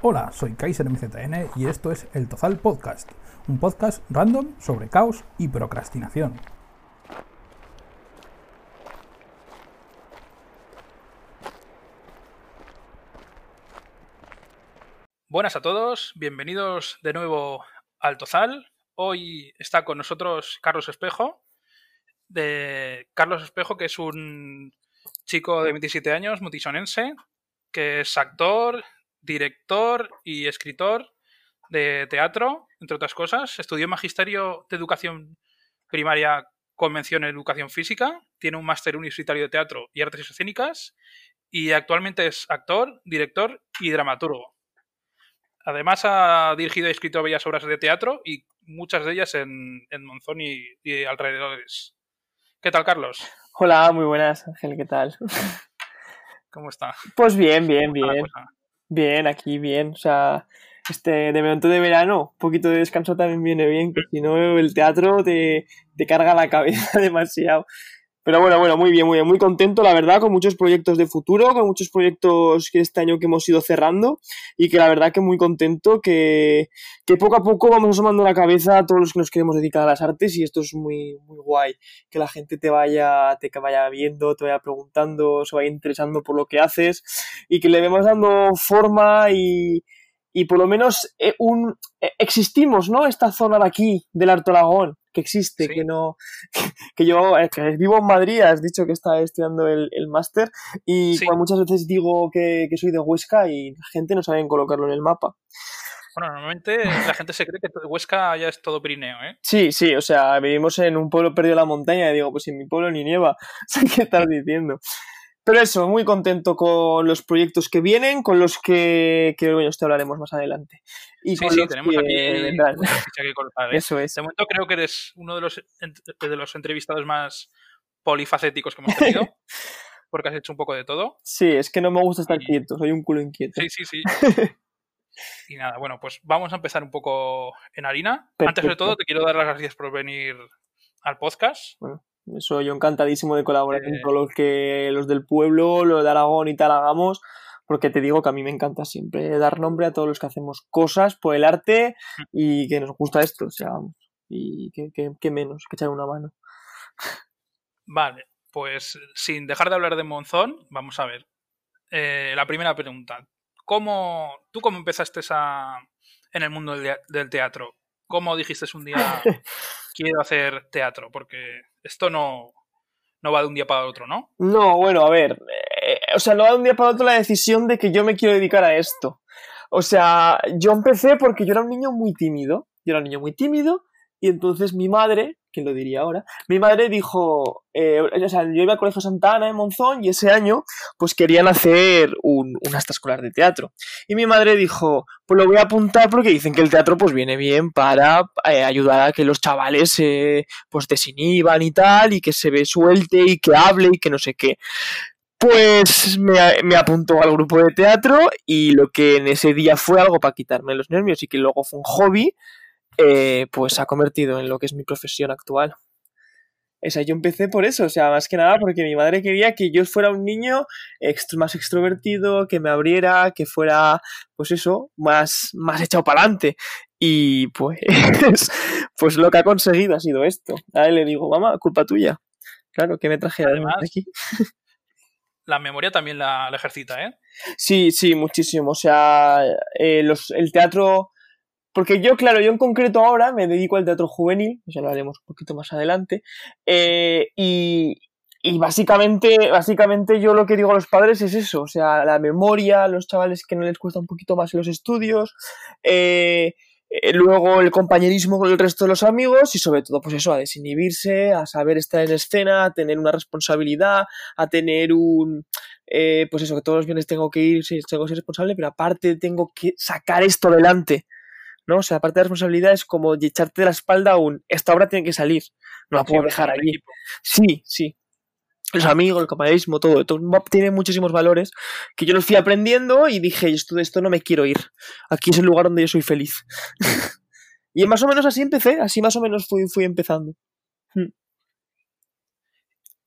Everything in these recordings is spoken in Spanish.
Hola, soy Kaiser MZN y esto es El Tozal Podcast, un podcast random sobre caos y procrastinación. Buenas a todos, bienvenidos de nuevo al Tozal. Hoy está con nosotros Carlos Espejo, de Carlos Espejo, que es un chico de 27 años, mutisonense, que es actor, director y escritor de teatro, entre otras cosas. Estudió Magisterio de Educación Primaria con mención en Educación Física, tiene un máster universitario de Teatro y Artes Escénicas y actualmente es actor, director y dramaturgo. Además ha dirigido y escrito bellas obras de teatro y muchas de ellas en, Monzón y, y alrededores. ¿Qué tal, Carlos? Hola, muy buenas, Ángel, ¿qué tal? ¿Cómo está? Pues bien, bien, bien. Bien, aquí bien. O sea, este, de momento de verano, un poquito de descanso también viene bien, que si no el teatro te, te carga la cabeza demasiado. Pero bueno, bueno, muy bien, muy bien, muy contento, la verdad, con muchos proyectos de futuro, con muchos proyectos que este año que hemos ido cerrando y que la verdad que muy contento, que, que poco a poco vamos asomando la cabeza a todos los que nos queremos dedicar a las artes y esto es muy, muy guay, que la gente te vaya, te vaya viendo, te vaya preguntando, se vaya interesando por lo que haces y que le vemos dando forma y, y por lo menos eh, un, eh, existimos, ¿no? Esta zona de aquí, del Alto Aragón, que existe, que no, que, yo eh, que vivo en Madrid, has dicho que está estudiando el, el máster y muchas veces digo que, soy de Huesca y la gente no sabe colocarlo en el mapa. Bueno, normalmente la gente se cree que Huesca ya es todo Pirineo, ¿eh? Sí, sí, o sea, vivimos en un pueblo perdido en la montaña y digo, pues en mi pueblo ni nieva, ¿qué estás diciendo? Pero eso, muy contento con los proyectos que vienen, con los que, que bueno, te hablaremos más adelante. Y sí, sí, tenemos aquí que ¿eh? Eso es. De momento creo que eres uno de los, de los entrevistados más polifacéticos que hemos tenido, porque has hecho un poco de todo. Sí, es que no me gusta estar quieto, soy un culo inquieto. Sí, sí, sí. y nada, bueno, pues vamos a empezar un poco en harina. Antes de todo, te quiero dar las gracias por venir al podcast. Bueno, eso yo encantadísimo de colaborar con todos los que los del pueblo, los de Aragón y tal hagamos, porque te digo que a mí me encanta siempre dar nombre a todos los que hacemos cosas por el arte y que nos gusta esto, o sea, y que, menos que echar una mano. Vale, pues sin dejar de hablar de Monzón, vamos a ver. Eh, la primera pregunta. ¿Cómo, ¿Tú cómo empezaste esa, en el mundo del teatro? ¿Cómo dijiste un día quiero hacer teatro? Porque esto no, no va de un día para otro, ¿no? No, bueno, a ver. Eh, o sea, no va de un día para otro la decisión de que yo me quiero dedicar a esto. O sea, yo empecé porque yo era un niño muy tímido. Yo era un niño muy tímido y entonces mi madre, que lo diría ahora, mi madre dijo, eh, o sea, yo iba al Colegio Santa Ana en Monzón y ese año pues querían hacer un, una escolar de teatro. Y mi madre dijo, pues lo voy a apuntar porque dicen que el teatro pues viene bien para eh, ayudar a que los chavales se pues desinhiban y tal y que se ve suelte y que hable y que no sé qué. Pues me, me, apuntó al grupo de teatro y lo que en ese día fue algo para quitarme los nervios y que luego fue un hobby, eh, pues se ha convertido en lo que es mi profesión actual. O sea, yo empecé por eso, o sea, más que nada porque mi madre quería que yo fuera un niño más extrovertido, que me abriera, que fuera, pues eso, más, más echado para adelante. Y pues, pues lo que ha conseguido ha sido esto. A él le digo, mamá, culpa tuya. Claro, que me traje Además, aquí. La memoria también la, ejercita, ¿eh? Sí, sí, muchísimo. O sea, eh, los, el teatro porque yo, claro, yo en concreto ahora me dedico al teatro juvenil, ya lo haremos un poquito más adelante, eh, y, básicamente, básicamente yo lo que digo a los padres es eso, o sea, la memoria, los chavales que no les cuesta un poquito más los estudios, eh, eh, luego el compañerismo con el resto de los amigos y sobre todo pues eso, a desinhibirse, a saber estar en escena, a tener una responsabilidad, a tener un... pues eso, que todos los viernes tengo que ir, tengo que ser responsable, pero aparte tengo que sacar esto adelante. ¿No? O sea, aparte de responsabilidad es como echarte de la espalda un, esta obra tiene que salir, no la puedo dejar ahí. Sí, sí. Los amigos, el compañerismo, todo, todo tiene muchísimos valores que yo los fui aprendiendo y dije, esto de esto no me quiero ir. Aquí es el lugar donde yo soy feliz. y más o menos así empecé, así más o menos fui, fui empezando. Hmm.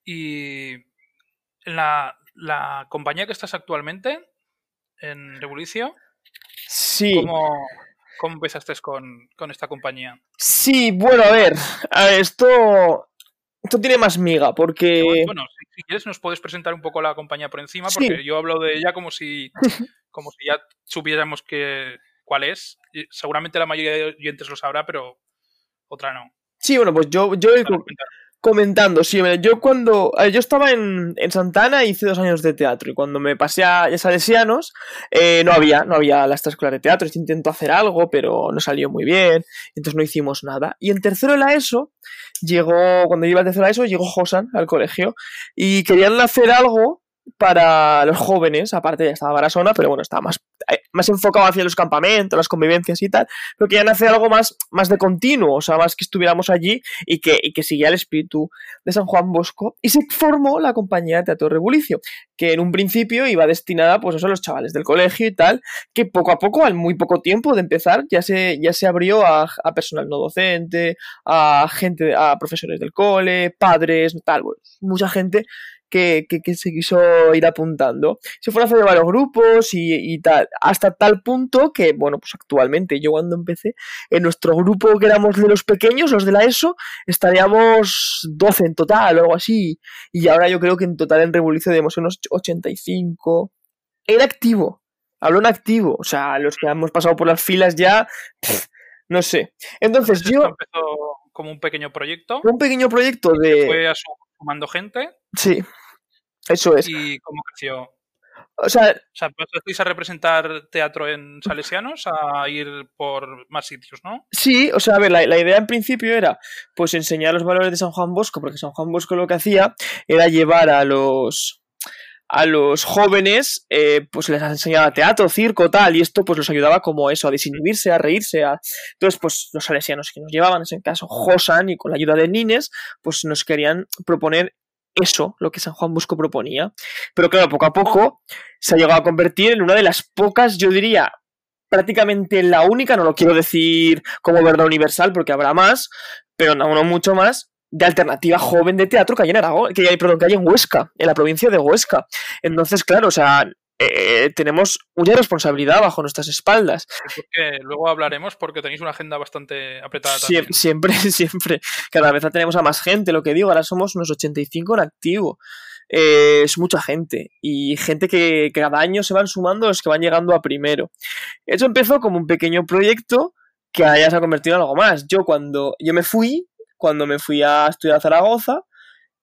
Y la, la compañía que estás actualmente en Revolucio, Sí. ¿Cómo, cómo empezaste con, con esta compañía? Sí, bueno, a ver, a ver, esto, esto tiene más miga, porque... Bueno, si, si quieres nos puedes presentar un poco la compañía por encima, Sí. porque yo hablo de ella como si, como si ya supiéramos que, cuál es. Y seguramente la mayoría de oyentes lo sabrá, pero otra no. Sí, bueno, pues yo, yo. Comentando, sí, yo cuando... ver, yo estaba en, en Santana hice dos años de teatro, y cuando me pasé a Salesianos, eh, no había, no había la extraescolar de teatro, intentó hacer algo, pero no salió muy bien, entonces no hicimos nada. Y en tercero de la ESO, llegó, cuando iba a tercero de la ESO, llegó Josan al colegio, y querían hacer algo para los jóvenes, aparte ya estaba Barasona, pero bueno, estaba más, eh, más enfocado hacia los campamentos, las convivencias y tal, pero querían hacer algo más, más de continuo, o sea, más que estuviéramos allí y que, y que el espíritu de San Juan Bosco, y se formó la compañía de Teatro Rebulicio, que en un principio iba destinada pues eso, a los chavales del colegio y tal, que poco a poco, al muy poco tiempo de empezar, ya se, ya se abrió a, personal no docente, a gente, a profesores del cole, padres, tal, mucha gente que, que, que se quiso ir apuntando. Se fueron haciendo varios grupos y, y tal, hasta tal punto que, bueno, pues actualmente yo cuando empecé, en nuestro grupo que éramos de los pequeños, los de la ESO, estaríamos 12 en total o algo así. Y ahora yo creo que en total en Revolución debemos unos 85. En activo. Hablo en activo. O sea, los que hemos pasado por las filas ya, pff, no sé. Entonces Esto yo, empezó como un pequeño proyecto, un pequeño proyecto de... fue a su- sumando gente Sí, eso es. y cómo creció. O sea, O sea, pasasteis a representar teatro en Salesianos a ir por más sitios, ¿no? Sí, o sea, a ver, la, la idea en principio era pues enseñar los valores de San Juan Bosco, porque San Juan Bosco lo que hacía era llevar a los a los jóvenes, eh, pues les enseñaba teatro, circo, tal, y esto pues los ayudaba como eso, a desinhibirse, a reírse, a... Entonces, pues los salesianos que nos llevaban, en ese caso Josan, y con la ayuda de Nines, pues nos querían proponer eso, lo que San Juan Bosco proponía. Pero claro, poco a poco se ha llegado a convertir en una de las pocas, yo diría, prácticamente la única, no lo quiero decir como verdad universal porque habrá más, pero no, no mucho más, de alternativa joven de teatro que hay en Aragón, que hay, perdón, que hay en Huesca, en la provincia de Huesca. Entonces, claro, o sea, eh, tenemos una responsabilidad bajo nuestras espaldas. Porque luego hablaremos porque tenéis una agenda bastante apretada también. Siem- siempre, siempre. Cada vez tenemos a más gente, lo que digo, ahora somos unos 85 en activo. Eh, es mucha gente. Y gente que, que cada año se van sumando los que van llegando a primero. Eso empezó como un pequeño proyecto que ya se ha convertido en algo más. Yo cuando yo me fui, cuando me fui a estudiar a Zaragoza,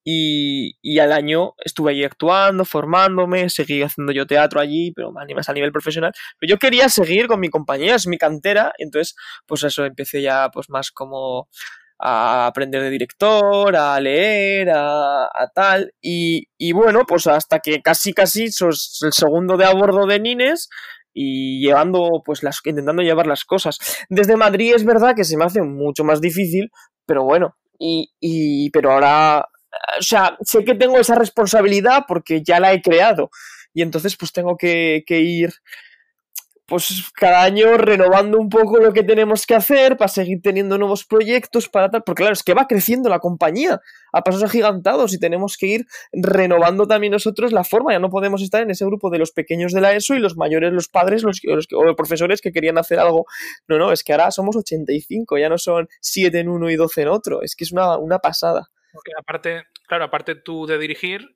y, y al año estuve allí actuando, formándome, seguí haciendo yo teatro allí, pero más, a nivel profesional. Pero yo quería seguir con mi compañía, es mi cantera, entonces pues eso, empecé ya pues más como a aprender de director, a leer, a, a tal, y, y bueno, pues hasta que casi casi sos el segundo de a bordo de Nines y llevando, pues las, intentando llevar las cosas. Desde Madrid es verdad que se me hace mucho más difícil, pero bueno, y, y pero ahora, o sea, sé que tengo esa responsabilidad porque ya la he creado, y entonces pues tengo que, ir pues cada año renovando un poco lo que tenemos que hacer para seguir teniendo nuevos proyectos, para tal, porque claro, es que va creciendo la compañía a pasos agigantados y tenemos que ir renovando también nosotros la forma, ya no podemos estar en ese grupo de los pequeños de la ESO y los mayores, los padres, los, o los profesores que querían hacer algo. No, no, es que ahora somos 85, ya no son 7 en uno y 12 en otro, es que es una, una pasada. Porque aparte, claro, aparte tú de dirigir,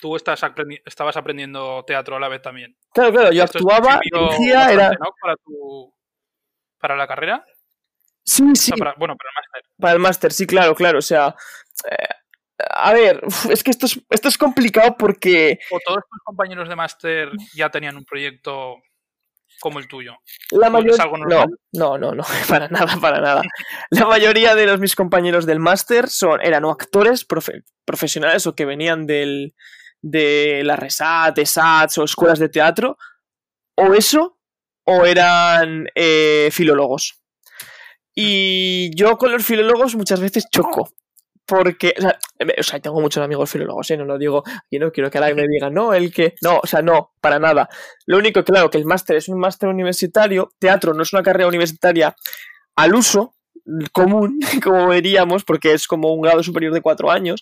tú estás aprendi- estabas aprendiendo teatro a la vez también. Claro, claro, yo Esto actuaba, dirigía, era... ¿no? Para tu para la carrera. Sí, O sí, sea, para- bueno, para el máster. Para el máster, sí, claro, claro. O sea, eh, a ver, es que esto es, esto es complicado porque ¿O todos tus compañeros de máster ya tenían un proyecto como el tuyo? la ¿O mayoría... es algo No, no, no, no, para nada, para nada. La mayoría de los mis compañeros del máster son, eran o actores profe- profesionales o que venían del, de la RESAT, ESATs o escuelas de teatro, o eso, o eran eh, filólogos. Y yo con los filólogos muchas veces choco. Porque, o sea, tengo muchos amigos filólogos, ¿eh? No lo digo, y no quiero que alguien me diga, no, el que. No, o sea, no, para nada. Lo único, claro, que el máster es un máster universitario, teatro no es una carrera universitaria al uso común, como veríamos, porque es como un grado superior de cuatro años.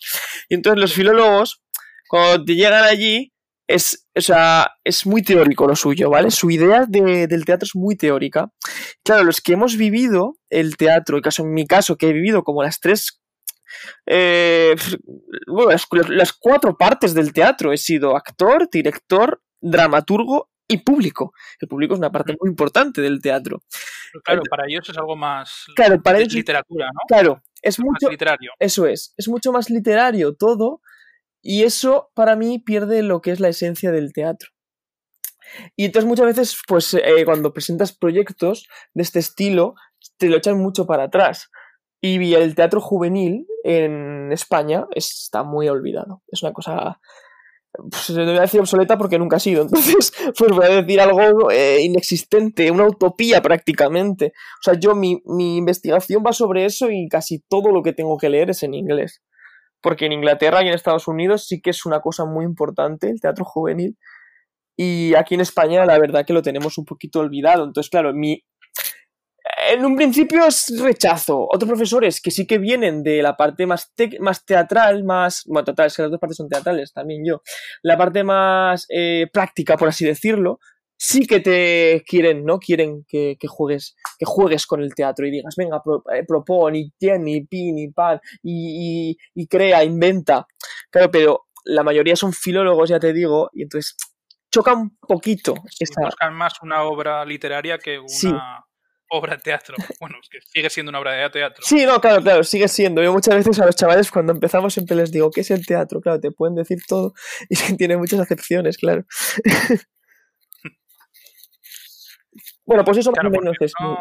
Y entonces los filólogos, cuando te llegan allí, es, o sea, es muy teórico lo suyo, ¿vale? Su idea de- del teatro es muy teórica. Claro, los que hemos vivido el teatro, en mi caso, que he vivido como las tres, eh, bueno, las, las cuatro partes del teatro, he sido actor, director, dramaturgo y público. El público es una parte muy importante del teatro. Pero Claro, para ellos es algo más Claro, para ellos- literatura, ¿no? Claro, es Más mucho, literario. Eso es, es mucho más literario todo y eso para mí pierde lo que es la esencia del teatro. Y entonces muchas veces, pues eh, cuando presentas proyectos de este estilo, te lo echan mucho para atrás. Y el teatro juvenil en España está muy olvidado. Es una cosa, pues, no voy decir obsoleta porque nunca ha sido. Entonces, pues voy a decir algo eh, inexistente, una utopía prácticamente. O sea, yo mi, mi investigación va sobre eso y casi todo lo que tengo que leer es en inglés. Porque en Inglaterra y en Estados Unidos sí que es una cosa muy importante el teatro juvenil. Y aquí en España la verdad que lo tenemos un poquito olvidado. Entonces, claro, mi... En un principio es rechazo. Otros profesores que sí que vienen de la parte más, tec- más teatral, más... Bueno, teatral, es que las dos partes son teatrales, también yo. La parte más eh, práctica, por así decirlo, sí que te quieren, ¿no? Quieren que, que juegues que juegues con el teatro y digas, venga, pro, eh, propon y tiene, y pin, y pan, y, y, y crea, inventa. Claro, pero la mayoría son filólogos, ya te digo, y entonces choca un poquito esta... Buscan más una obra literaria que una Sí. Obra de teatro. Bueno, es que sigue siendo una obra de teatro. Sí, no, claro, claro, sigue siendo. Yo muchas veces a los chavales cuando empezamos siempre les digo, ¿qué es el teatro? Claro, te pueden decir todo y es que tiene muchas acepciones, claro. bueno, pues eso más Claro, o menos es. uno,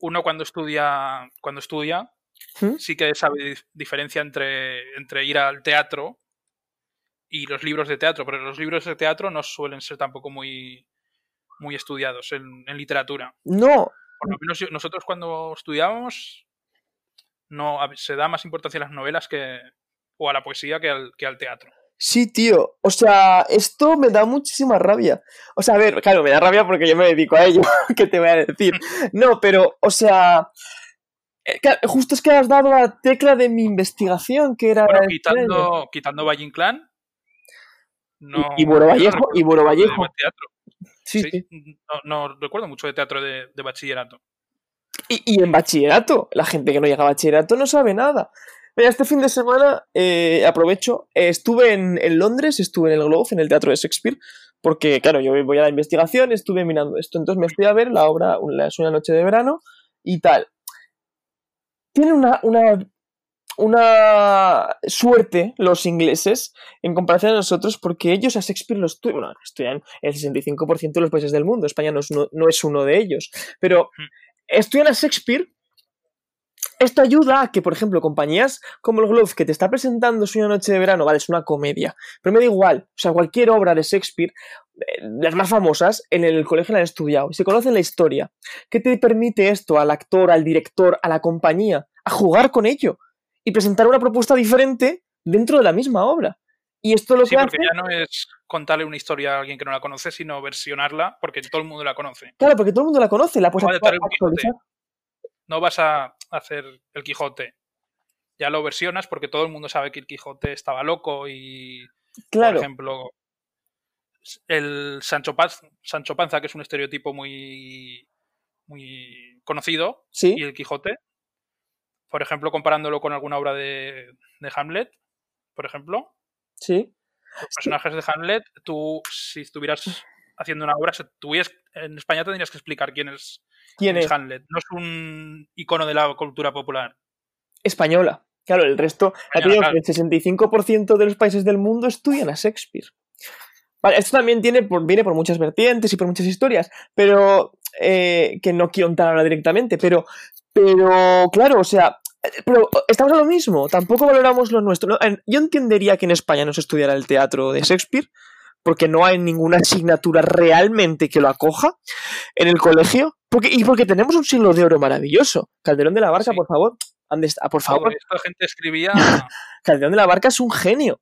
uno cuando estudia, cuando estudia, ¿Mm? sí que sabe dif- diferencia entre, entre ir al teatro y los libros de teatro, pero los libros de teatro no suelen ser tampoco muy, muy estudiados en, en literatura. No, Por lo menos nosotros cuando estudiábamos no se da más importancia a las novelas que o a la poesía que al, que al teatro. Sí, tío. O sea, esto me da muchísima rabia. O sea, a ver, claro, me da rabia porque yo me dedico a ello. ¿Qué te voy a decir? No, pero, o sea. eh, Justo es que has dado la tecla de mi investigación, que era. Bueno, quitando, quitando Valle Inclán, no, Y yo no Vallejo, recuerdo y Vallejo. teatro. Sí, Sí, sí. No, no recuerdo mucho de teatro de, de bachillerato. Y, y en bachillerato, la gente que no llega a bachillerato no sabe nada. Mira, este fin de semana, eh, aprovecho, eh, estuve en, en Londres, estuve en el Globe, en el Teatro de Shakespeare, porque, claro, yo voy a la investigación, estuve mirando esto, entonces me fui a ver la obra una, Es una noche de verano y tal. Tiene una, una, una suerte los ingleses en comparación a nosotros, porque ellos a Shakespeare lo estudian, bueno, estudian el 65% de los países del mundo, España no es uno, no es uno de ellos, pero estudian a Shakespeare. Esto ayuda a que, por ejemplo, compañías como el Globe, que te está presentando Sueño Noche de Verano, vale, es una comedia, pero me da igual. O sea, cualquier obra de Shakespeare, eh, las más famosas, en el colegio la han estudiado y se conocen la historia. ¿Qué te permite esto al actor, al director, a la compañía? A jugar con ello y presentar una propuesta diferente dentro de la misma obra. Y esto lo Sí, que porque hace. ya no es contarle una historia a alguien que no la conoce, sino versionarla porque todo el mundo la conoce. Claro, porque todo el mundo la conoce, la puedes No. No vas a hacer el Quijote. Ya lo versionas porque todo el mundo sabe que el Quijote estaba loco y, Claro. por ejemplo, el Sancho Panza, Sancho Panza, que es un estereotipo muy, muy conocido, Sí, y el Quijote, por ejemplo, comparándolo con alguna obra de, de Hamlet, por ejemplo, sí. los personajes de Hamlet, tú, si estuvieras haciendo una obra, tuvieras- en España tendrías que explicar quién es, ¿Quién es? Hamlet. No es un icono de la cultura popular. española. Claro, el resto, Española, claro. que el 65% de los países del mundo estudian a Shakespeare. Vale, esto también tiene por, viene por muchas vertientes y por muchas historias, pero eh, que no quiero entrar ahora directamente, pero, pero claro, o sea, pero estamos a lo mismo, tampoco valoramos lo nuestro. Yo entendería que en España no se estudiara el teatro de Shakespeare, porque no hay ninguna asignatura realmente que lo acoja en el colegio, porque, y porque tenemos un siglo de oro maravilloso. Calderón de la Barca, Sí. por favor. Por favor, esto gente escribía Calderón de la Barca es un genio.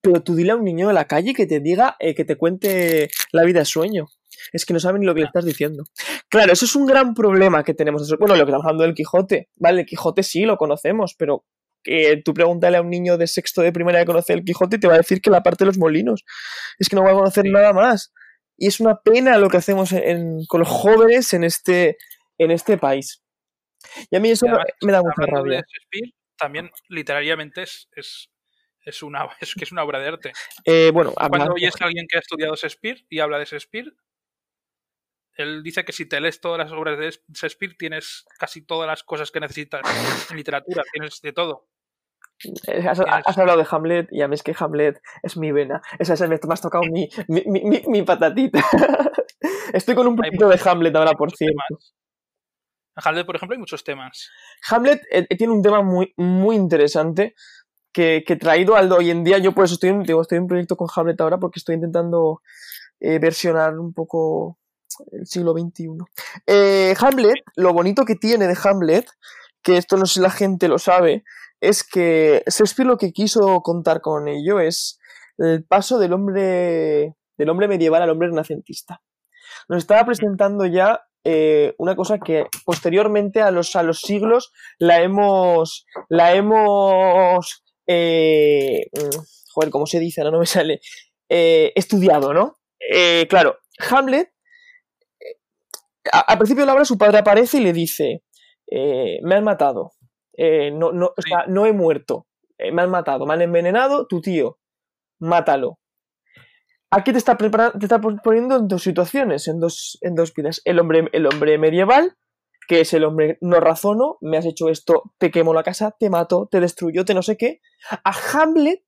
Pero tú dile a un niño de la calle que te diga, eh, que te cuente la vida es sueño. Es que no saben ni lo que le estás diciendo. Claro, eso es un gran problema que tenemos. Bueno, lo que estamos hablando del Quijote. Vale, el Quijote sí lo conocemos, pero que tú pregúntale a un niño de sexto de primera que conoce el Quijote y te va a decir que la parte de los molinos. Es que no va a conocer nada más. Y es una pena lo que hacemos con los jóvenes en este, en este país. Y a mí eso me da mucha rabia. también literariamente es, es, una, es que es una obra de arte. Eh, bueno, Cuando oyes a alguien que ha estudiado Shakespeare y habla de Shakespeare, él dice que si te lees todas las obras de Shakespeare tienes casi todas las cosas que necesitas en literatura, tienes de todo. Has, hablado de Hamlet y a mí es que Hamlet es mi vena. Esa es me has tocado mi, mi, mi, patatita. Estoy con un poquito de Hamlet ahora, por cierto. En Hamlet, por ejemplo, hay muchos temas. Hamlet eh, tiene un tema muy, muy interesante que, que traído al hoy en día. Yo por eso estoy, digo, estoy en un proyecto con Hamlet ahora porque estoy intentando eh, versionar un poco el siglo XXI. Eh, Hamlet, lo bonito que tiene de Hamlet, que esto no sé si la gente lo sabe, es que Shakespeare lo que quiso contar con ello es el paso del hombre, del hombre medieval al hombre renacentista. Nos estaba presentando ya eh, una cosa que posteriormente a los, a los siglos la hemos, la hemos, eh, mm, joder, ¿cómo se dice? No, no me sale, estudiado, ¿no? claro, Hamlet al principio de la obra su padre aparece y le dice, eh, me han matado, eh, no, no, no he muerto, eh, me han matado, me han envenenado, tu tío, mátalo. Aquí te está, preparando, te está poniendo en dos situaciones, en dos, en dos vidas. El hombre, el hombre medieval, que es el hombre no razono, me has hecho esto, te quemo la casa, te mato, te destruyo, te no sé qué. A Hamlet,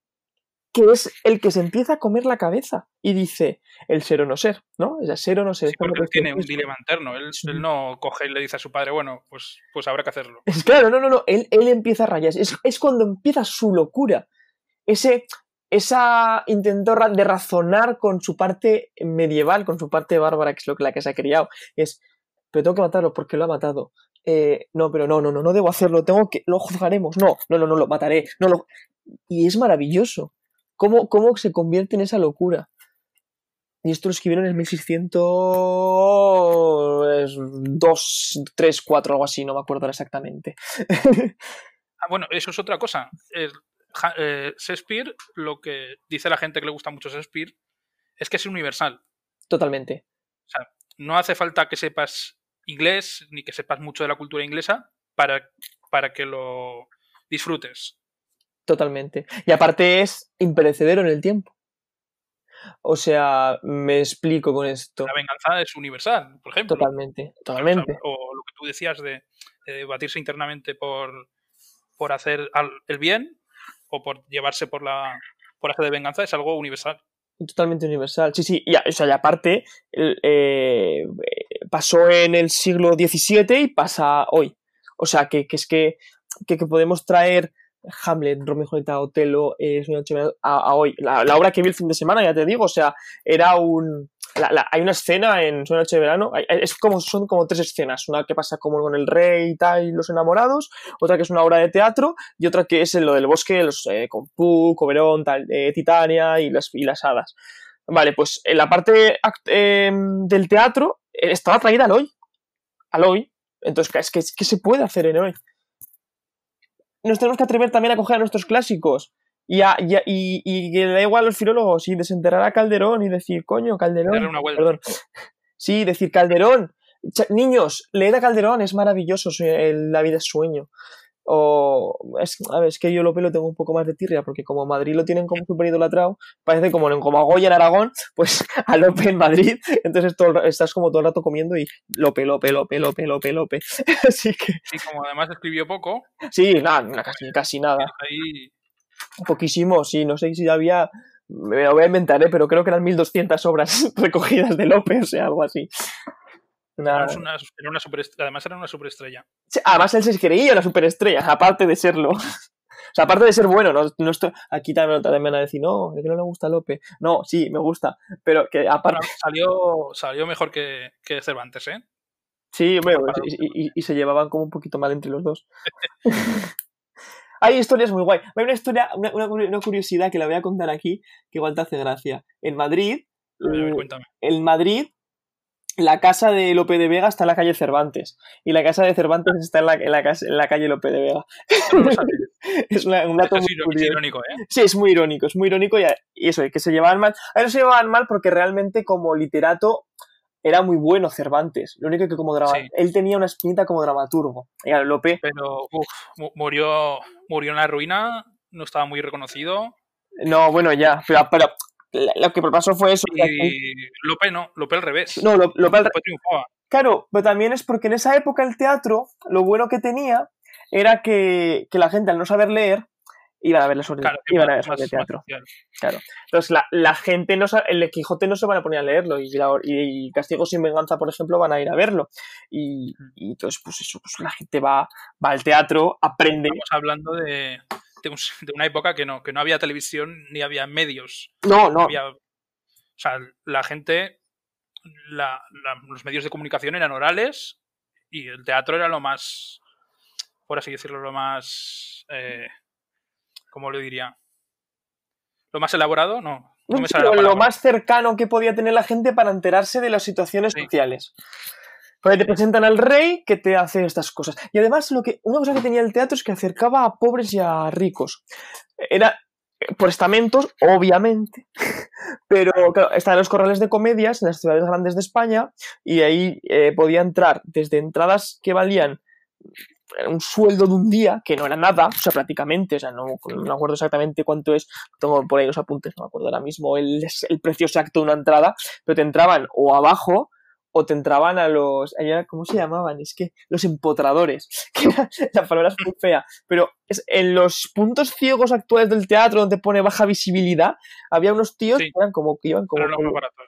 que es el que se empieza a comer la cabeza y dice el ser o no ser, ¿no? Es ser o no ser. porque él tiene un dilema interno. Él, no coge y le dice a su padre, bueno, pues, pues habrá que hacerlo. Es claro, no, no, no. Él, empieza a rayar. Es, cuando empieza su locura. Ese, esa intento de razonar con su parte medieval, con su parte bárbara, que es lo que la que se ha criado. Es, pero tengo que matarlo porque lo ha matado. Eh, no, pero no, no, no, no debo hacerlo. Tengo que, lo juzgaremos. No, no, no, no, lo mataré. No lo... Y es maravilloso ¿Cómo, cómo se convierte en esa locura? Y esto lo escribieron en el 1602, 3, 4, algo así, no me acuerdo exactamente. ah, bueno, eso es otra cosa. Eh, Shakespeare, lo que dice la gente que le gusta mucho Shakespeare, es que es universal. Totalmente. O sea, no hace falta que sepas inglés ni que sepas mucho de la cultura inglesa para, para que lo disfrutes. Totalmente. Y aparte es imperecedero en el tiempo. O sea, me explico con esto. La venganza es universal, por ejemplo. Totalmente, totalmente. O, lo que tú decías de, debatirse internamente por, por hacer el bien o por llevarse por la por hacer de venganza es algo universal. Totalmente universal. Sí, sí. Y, o sea, y aparte, eh, pasó en el siglo XVII y pasa hoy. O sea, que, es que, que podemos traer Hamlet, Romeo y Julieta, Otelo, eh, a, hoy. La, obra que vi el fin de semana, ya te digo, o sea, era un... hay una escena en Sueño Noche de Verano, es como, son como tres escenas, una que pasa como con el rey y tal, y los enamorados, otra que es una obra de teatro, y otra que es en lo del bosque, los, eh, con Puck, Oberón, tal, eh, Titania y las, y las hadas. Vale, pues en la parte em, del teatro estaba traída al hoy. Al hoy. Entonces, es que, ¿qué se puede hacer en hoy? Nos tenemos que atrever también a coger a nuestros clásicos y, y, que le da igual a los filólogos y desenterrar a Calderón y decir, coño, Calderón. Perdón. Sí, decir Calderón. niños, leed a Calderón, es maravilloso, la vida es sueño. O es, a ver, es que yo Lope lo tengo un poco más de tirria, porque como Madrid lo tienen como súper idolatrado, parece como, a Goya en Aragón, pues a Lope en Madrid, entonces todo, estás como todo el rato comiendo y Lope, Lope, Lope, Lope, Lope, Lope. Así que. Y como además escribió poco. Sí, nada, casi, casi nada. Ahí... Poquísimo, sí, no sé si había. Me lo voy a inventar, ¿eh? pero creo que eran 1200 obras recogidas de Lope, o sea, algo así. Además era una superestrella. además él se creía una superestrella, aparte de serlo. O sea, aparte de ser bueno, no, estoy, aquí también, también van a decir, no, es que no le gusta Lope. No, sí, me gusta, pero que aparte... salió, salió mejor que, Cervantes, ¿eh? Sí, bueno, y, se llevaban como un poquito mal entre los dos. Hay historias muy guay. Hay una historia, una, curiosidad que la voy a contar aquí, que igual te hace gracia. En Madrid, cuéntame. en Madrid la casa de Lope de Vega está en la calle Cervantes y la casa de Cervantes está en la, en la, casa- en la calle Lope de Vega. No es una- un dato muy es irónico, ¿eh? Sí, es muy irónico, es muy irónico y, y eso, que se llevaban mal. A ver, se llevaban mal porque realmente como literato era muy bueno Cervantes. Lo único que como drama, Sí. él tenía una espinita como dramaturgo. Lope, Pero uf, mu- murió, murió en la ruina, no estaba muy reconocido. no, bueno, ya, pero, lo que pasó fue eso. Y Lope no, Lope al revés. no, Lo- Lope al- triunfaba. Claro, pero también es porque en esa época el teatro, lo bueno que tenía era que, que la gente al no saber leer, iban a ver sobre, Claro, iban a ver sobre más- teatro. más social. Entonces la, la gente, no el Quijote no se van a poner a leerlo y, la- y Castigo sin Venganza, por ejemplo, van a ir a verlo. Y, y entonces, pues eso, pues la gente va, va al teatro, aprende. Estamos hablando de, de, un- de una época que no, que no había televisión ni había medios. No, no, Había, o sea, la gente, la- la- los medios de comunicación eran orales y el teatro era lo más, por así decirlo, lo más, eh, ¿cómo lo diría? Lo más elaborado, no. No no me sé, sale la lo más cercano que podía tener la gente para enterarse de las situaciones Sí. sociales. Te presentan al rey que te hace estas cosas. Y además, lo que, una cosa que tenía el teatro es que acercaba a pobres y a ricos. Era eh, por estamentos, obviamente, pero claro, estaban los corrales de comedias en las ciudades grandes de España y ahí eh, podía entrar desde entradas que valían un sueldo de un día, que no era nada, o sea, prácticamente, o sea, no, no me acuerdo exactamente cuánto es, tengo por ahí los apuntes, no me acuerdo ahora mismo el, el precio exacto de una entrada, pero te entraban o abajo o te entraban a los, ¿cómo se llamaban? Es que los empotradores, que la palabra es muy fea, pero es, en los puntos ciegos actuales del teatro donde pone baja visibilidad, había unos tíos Sí. que eran como que iban como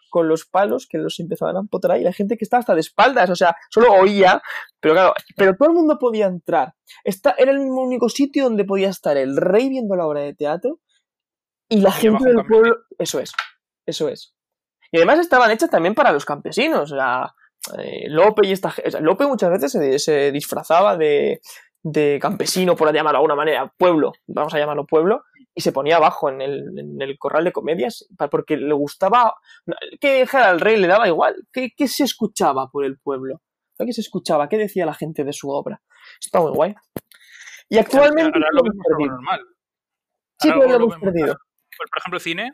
con, los palos que los empezaban a empotrar y la gente que estaba hasta de espaldas, o sea, solo oía, pero claro, pero todo el mundo podía entrar. Esta, era el mismo único sitio donde podía estar el rey viendo la obra de teatro y la Y gente del pueblo. Eso es, eso es. Y además estaban hechas también para los campesinos, o sea, eh, Lope y esta ge- o sea, Lope muchas veces se, se disfrazaba de, de campesino, por llamarlo de alguna manera, pueblo, vamos a llamarlo pueblo, y se ponía abajo en el, en el corral de comedias porque le gustaba que dejara al rey le daba igual. ¿Qué, qué se escuchaba por el pueblo? ¿Qué se escuchaba? ¿Qué decía la gente de su obra? Está muy guay. Y actualmente Ahora lo vemos normal. Sí, pero lo lo hemos perdido. Pues, por ejemplo, cine.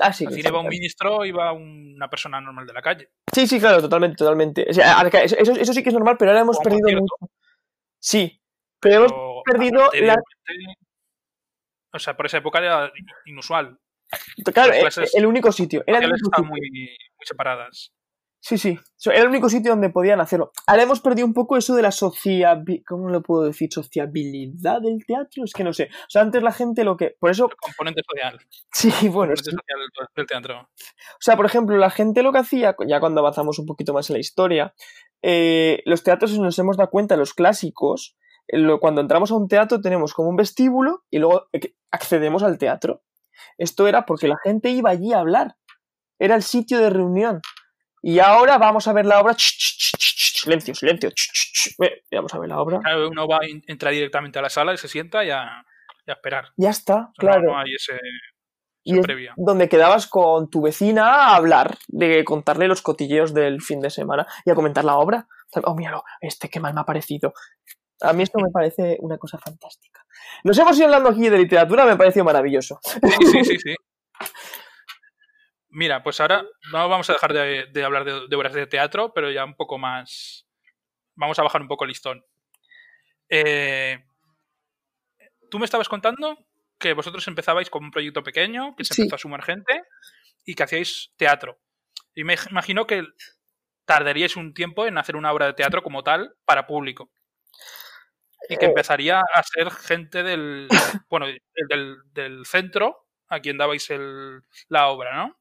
Ah, sí, Al cine va un ministro y va una persona normal de la calle. sí, sí, claro, totalmente, totalmente. O sea, eso, eso- sí que es normal, pero ahora hemos perdido mucho. Sí, pero hemos perdido la... O sea, por esa época era inusual. Claro, eh, el único sitio. Era el Sociales único estaban sitio. muy, muy separadas. Sí, sí. Era el único sitio donde podían hacerlo. Ahora hemos perdido un poco eso de la sociabilidad. ¿Cómo lo puedo decir? ¿Sociabilidad del teatro? Es que no sé. O sea, antes la gente lo que. Por eso. El componente social. Sí, bueno. componente sí. social del- teatro. O sea, por ejemplo, la gente lo que hacía, ya cuando avanzamos un poquito más en la historia, eh, los teatros, nos hemos dado cuenta, los clásicos, eh, lo- cuando entramos a un teatro tenemos como un vestíbulo y luego eh, accedemos al teatro. Esto era porque la gente iba allí a hablar. Era el sitio de reunión. Y ahora vamos a ver la obra. Silencio, silencio. Vamos a ver la obra. Claro, uno va, entra directamente a la sala y se sienta y a, y a esperar. Ya está, O sea, no- claro. No, hay ese, Y ese es donde quedabas con tu vecina a hablar, de contarle los cotilleos del fin de semana y a comentar la obra. Oh, míralo, este qué mal me ha parecido. A mí esto me parece una cosa fantástica. Nos hemos ido hablando aquí de literatura, me ha parecido maravilloso. Sí, sí, sí, sí. Mira, pues ahora no vamos a dejar de, de hablar de, de obras de teatro, pero ya un poco más. Vamos a bajar un poco el listón. Eh, Tú me estabas contando que vosotros empezabais con un proyecto pequeño, que se Sí. empezó a sumar gente y que hacíais teatro. Y me imagino que tardaríais un tiempo en hacer una obra de teatro como tal para público. Y que Eh. empezaría a ser gente del, bueno, del, del centro a quien dabais el, la obra, ¿no?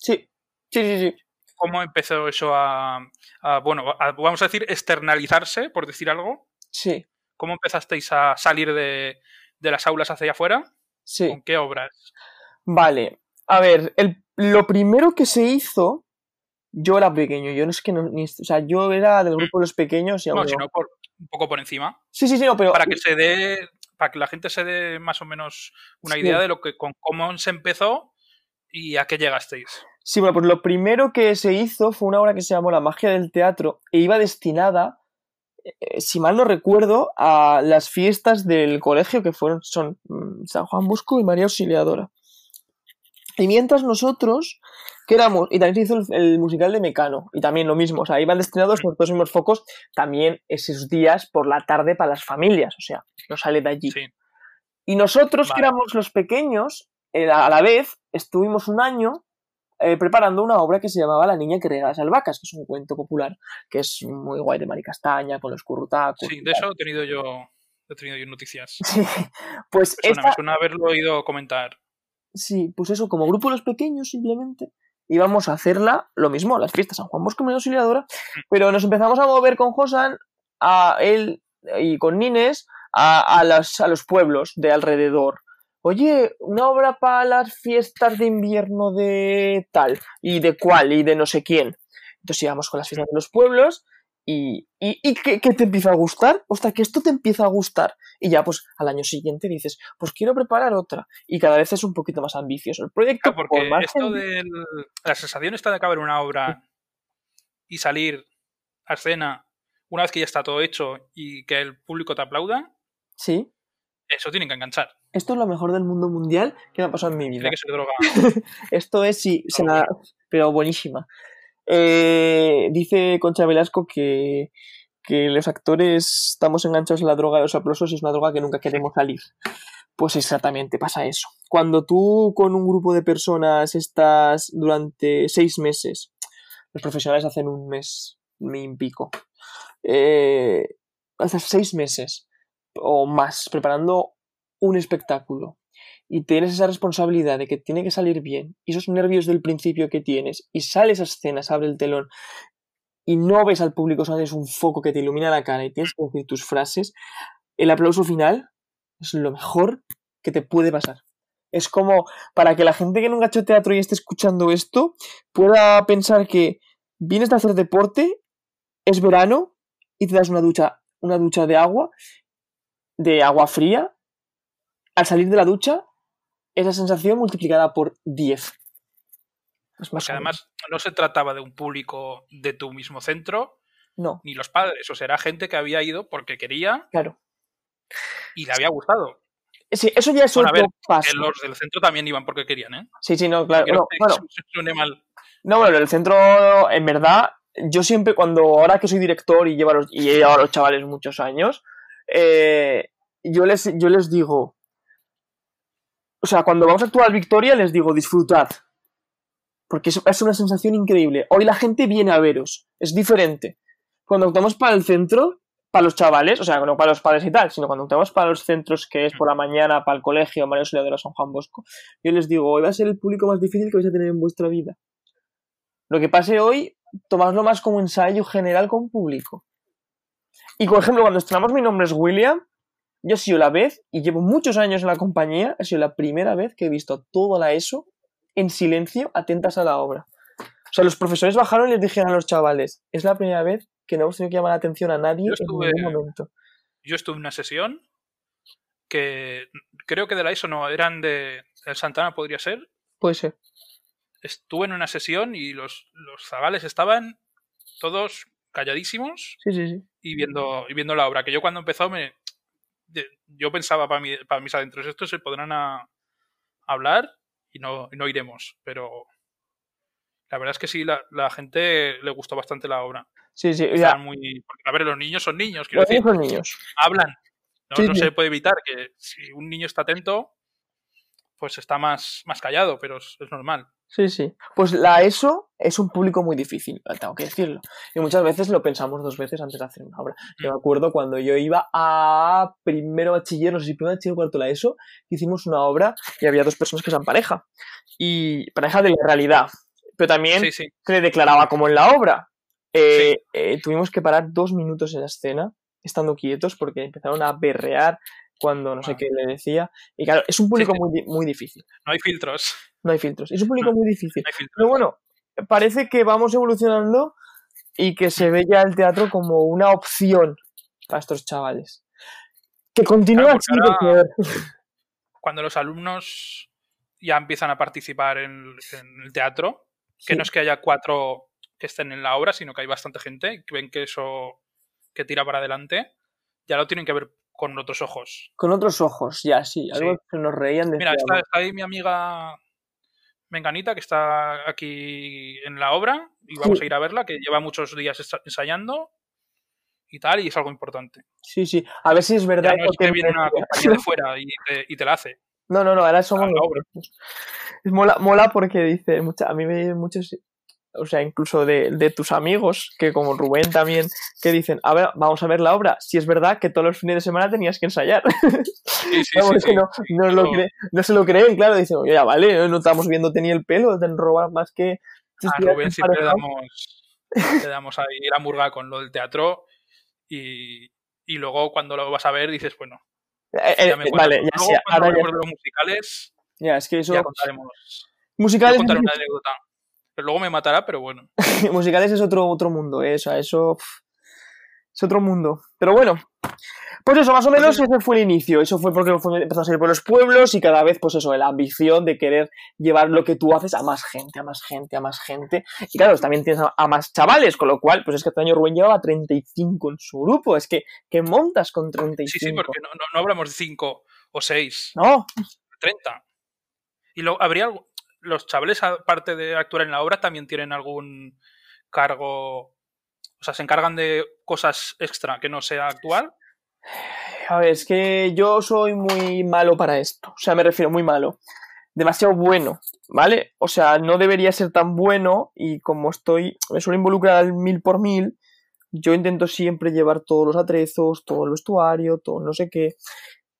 Sí, sí, sí, sí. ¿Cómo empezó eso a, a, bueno, a- vamos a decir, externalizarse, por decir algo? Sí, ¿Cómo empezasteis a salir de, de las aulas hacia afuera? sí. ¿Con qué obras? Vale. A ver, el- lo primero que se hizo, yo era pequeño, yo no es que no, ni- o sea, yo era del grupo de los pequeños y No, no. sino por, un poco por encima. Sí, sí, sí, no, pero Para que se dé, para que la gente se dé más o menos una Sí. idea de lo que, con cómo se empezó y a qué llegasteis. Sí, bueno, pues lo primero que se hizo fue una obra que se llamó La magia del teatro e iba destinada, eh, si mal no recuerdo, a las fiestas del colegio que fueron son mm, San Juan Bosco y María Auxiliadora. Y mientras nosotros, que éramos, y también se hizo el, el musical de Mecano, y también lo mismo, o sea, iban destinados los dos mismos focos también esos días por la tarde para las familias, o sea, no sale de allí. Sí. Y nosotros, que éramos los pequeños, eh, a la vez estuvimos un año eh, preparando una obra que se llamaba La niña que regala las albahacas, que es un cuento popular que es muy guay de Mari Castaña, con los currutacos. Sí, de eso he tenido yo, he tenido yo noticias. Sí, pues Me suena, esta- me suena haberlo oído comentar. Sí, pues eso, como grupo los pequeños simplemente íbamos a hacerla lo mismo, las fiestas San Juan Bosco y María Auxiliadora, pero nos empezamos a mover con Josan, a él y con Nines, a, a, las- a los pueblos de alrededor. Oye, una obra para las fiestas de invierno de tal, y de cuál, y de no sé quién. Entonces íbamos con las fiestas de los pueblos y, y, y ¿qué, qué te empieza a gustar? Ostras, que esto te empieza a gustar. Y ya, pues al año siguiente dices, pues quiero preparar otra. Y cada vez es un poquito más ambicioso. El proyecto, Claro, porque por esto de la sensación está de acabar una obra y salir a escena una vez que ya está todo hecho y que el público te aplauda, Sí, eso tiene que enganchar. esto es lo mejor del mundo mundial que me ha pasado en mi vida. Tiene que ser droga. Esto es, sí, se Pero la- pero buenísima. Eh, dice Concha Velasco que, que los actores estamos enganchados en la droga de los aplausos y es una droga que nunca queremos salir. Pues exactamente, pasa eso. Cuando tú con un grupo de personas estás durante seis meses, los profesionales hacen un mes y pico, eh, hasta seis meses o más preparando un espectáculo y tienes esa responsabilidad de que tiene que salir bien y esos nervios del principio que tienes y sales a escena, se abre el telón y no ves al público, solo es un foco que te ilumina la cara y tienes que decir tus frases, el aplauso final es lo mejor que te puede pasar. Es como para que la gente que nunca ha hecho teatro y esté escuchando esto pueda pensar que vienes de hacer deporte, es verano y te das una ducha, una ducha de agua, de agua fría. Al salir de la ducha, esa sensación multiplicada por 10. Es más Porque además no se trataba de un público de tu mismo centro. No, ni los padres. O sea, era gente que había ido porque quería claro. y le había gustado. Sí, eso ya es Bueno, otro paso. Los del centro también iban porque querían, ¿eh? Sí, sí, no, claro. No bueno, se suene mal. No, bueno, en el centro, en verdad, yo siempre, cuando ahora que soy director y, llevo a los, y he llevado a los chavales muchos años, eh, yo, les, yo les digo, o sea, cuando vamos a actuar Victoria, les digo, disfrutad. Porque es, es una sensación increíble. Hoy la gente viene a veros, es diferente. Cuando actuamos para el centro, para los chavales, o sea, no para los padres y tal, sino cuando actuamos para los centros que es por la mañana, para el colegio, María Auxiliadora, San Juan Bosco, yo les digo, hoy va a ser el público más difícil que vais a tener en vuestra vida. Lo que pase hoy, tomadlo más como ensayo general con público. Y por ejemplo, cuando estrenamos Mi nombre es William, yo he sido la vez, y llevo muchos años en la compañía, ha sido la primera vez que he visto toda la ESO en silencio, atentas a la obra. O sea, los profesores bajaron y les dijeron a los chavales, es la primera vez que no hemos tenido que llamar la atención a nadie en ningún momento. Yo estuve en una sesión que creo que de la ISO no, eran de, del Santana, podría ser. Puede ser. Estuve en una sesión y los, los zagales estaban todos calladísimos Sí, sí, sí. y viendo, y viendo la obra. Que yo cuando empezó me. Yo pensaba para, mi- para mis adentros, estos se podrán a- hablar y no, y no iremos. Pero la verdad es que sí, la, la gente le gustó bastante la obra. Sí, sí. Ya, muy. porque, a ver, los niños son niños, quiero los decir, niños son niños. hablan. No, Sí, no sí. se puede evitar que si un niño está atento, pues está más, más callado, pero es, es normal. Sí, sí. Pues la ESO es un público muy difícil, tengo que decirlo. Y muchas veces lo pensamos dos veces antes de hacer una obra. Yo me acuerdo cuando yo iba a primero bachiller, no sé si primero bachiller o cuarto la ESO, hicimos una obra y había dos personas que eran pareja. Y pareja de la realidad. Pero también Sí, sí. se declaraba como en la obra. Eh, eh, tuvimos que parar dos minutos en la escena, estando quietos, porque empezaron a berrear cuando no sé qué le decía. Y claro, es un público sí. muy, muy difícil. No hay filtros. No hay filtros. Es un público No. muy difícil. No. Pero bueno, parece que vamos evolucionando y que se ve ya el teatro como una opción para estos chavales. Que continúa Claro. Cuando los alumnos ya empiezan a participar en, en el teatro, Que Sí. no es que haya cuatro que estén en la obra, sino que hay bastante gente que ven que eso que tira para adelante, ya lo tienen que ver con otros ojos. Con otros ojos, ya, sí. Algo Sí. que nos reían de Mira, está, está ahí mi amiga Menganita, que está aquí en la obra, y vamos Sí. a ir a verla, que lleva muchos días ensayando y tal, y es algo importante. Sí, sí. A ver si es verdad. Ya no es que viene una compañía de fuera y te, y te la hace. No, no, no, ahora somos Ah, mola, mola porque dice, mucha, a mí me muchos, o sea, incluso de, de tus amigos, que como Rubén también, que dicen, a ver, vamos a ver la obra. Si es verdad que todos los fines de semana tenías que ensayar. Sí, sí, Vamos, sí, es que sí. no, no, lo Pero- cree- no se lo creen, claro. Dicen, oye, ya vale, no estamos viéndote ni el pelo, te robar más que... A Rubén siempre le emparejado". damos, le damos ahí la murga con lo del teatro y, y luego cuando lo vas a ver dices, bueno, Eh, eh, ya me eh, vale, ya Luego, ahora ya, los musicales, ya, es que eso... ya contaremos. Yo Musicales, contaré una anécdota. Pero luego me matará, pero bueno. musicales es otro, otro mundo, eh, o sea, eso es otro mundo. Pero bueno, pues eso, más o menos ese fue el inicio. Eso fue porque empezó a salir por los pueblos y cada vez, pues eso, la ambición de querer llevar lo que tú haces a más gente, a más gente, a más gente. Y claro, también tienes a, a más chavales, con lo cual, pues es que este año Rubén llevaba 35 en su grupo. Es que, ¿qué montas con 35? Sí, sí, porque no, no, no hablamos de 5 o 6, No, 30. Y luego, habría algo- los chavales, aparte de actuar en la obra, también tienen algún cargo. O sea, se encargan de cosas extra que no sea actuar. A ver, es que yo soy muy malo para esto. O sea, me refiero muy malo. Demasiado bueno, ¿vale? O sea, no debería ser tan bueno y como estoy, me suelo involucrar mil por mil, yo intento siempre llevar todos los atrezos, todo el vestuario, todo no sé qué,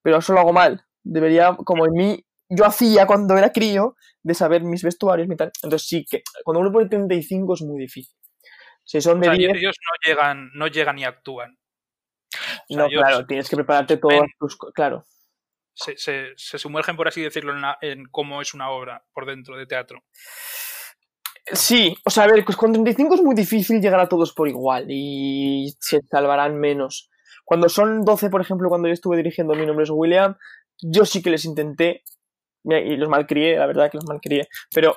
pero eso lo hago mal. Debería, como en mí, yo hacía cuando era crío, de saber mis vestuarios y tal. Entonces sí que, cuando uno pone 35 es muy difícil. Si son O de sea, 10, ellos no llegan, no llegan ni actúan. O sea, no, claro, tienes que prepararte todas ven- tus... Claro. se, se- se sumergen, por así decirlo, en, la- en cómo es una obra por dentro de teatro. Sí, o sea, a ver, pues con 35 es muy difícil llegar a todos por igual y se salvarán menos. Cuando son 12, por ejemplo, cuando yo estuve dirigiendo Mi nombre es William, yo sí que les intenté y los malcrié, la verdad que los malcrié, pero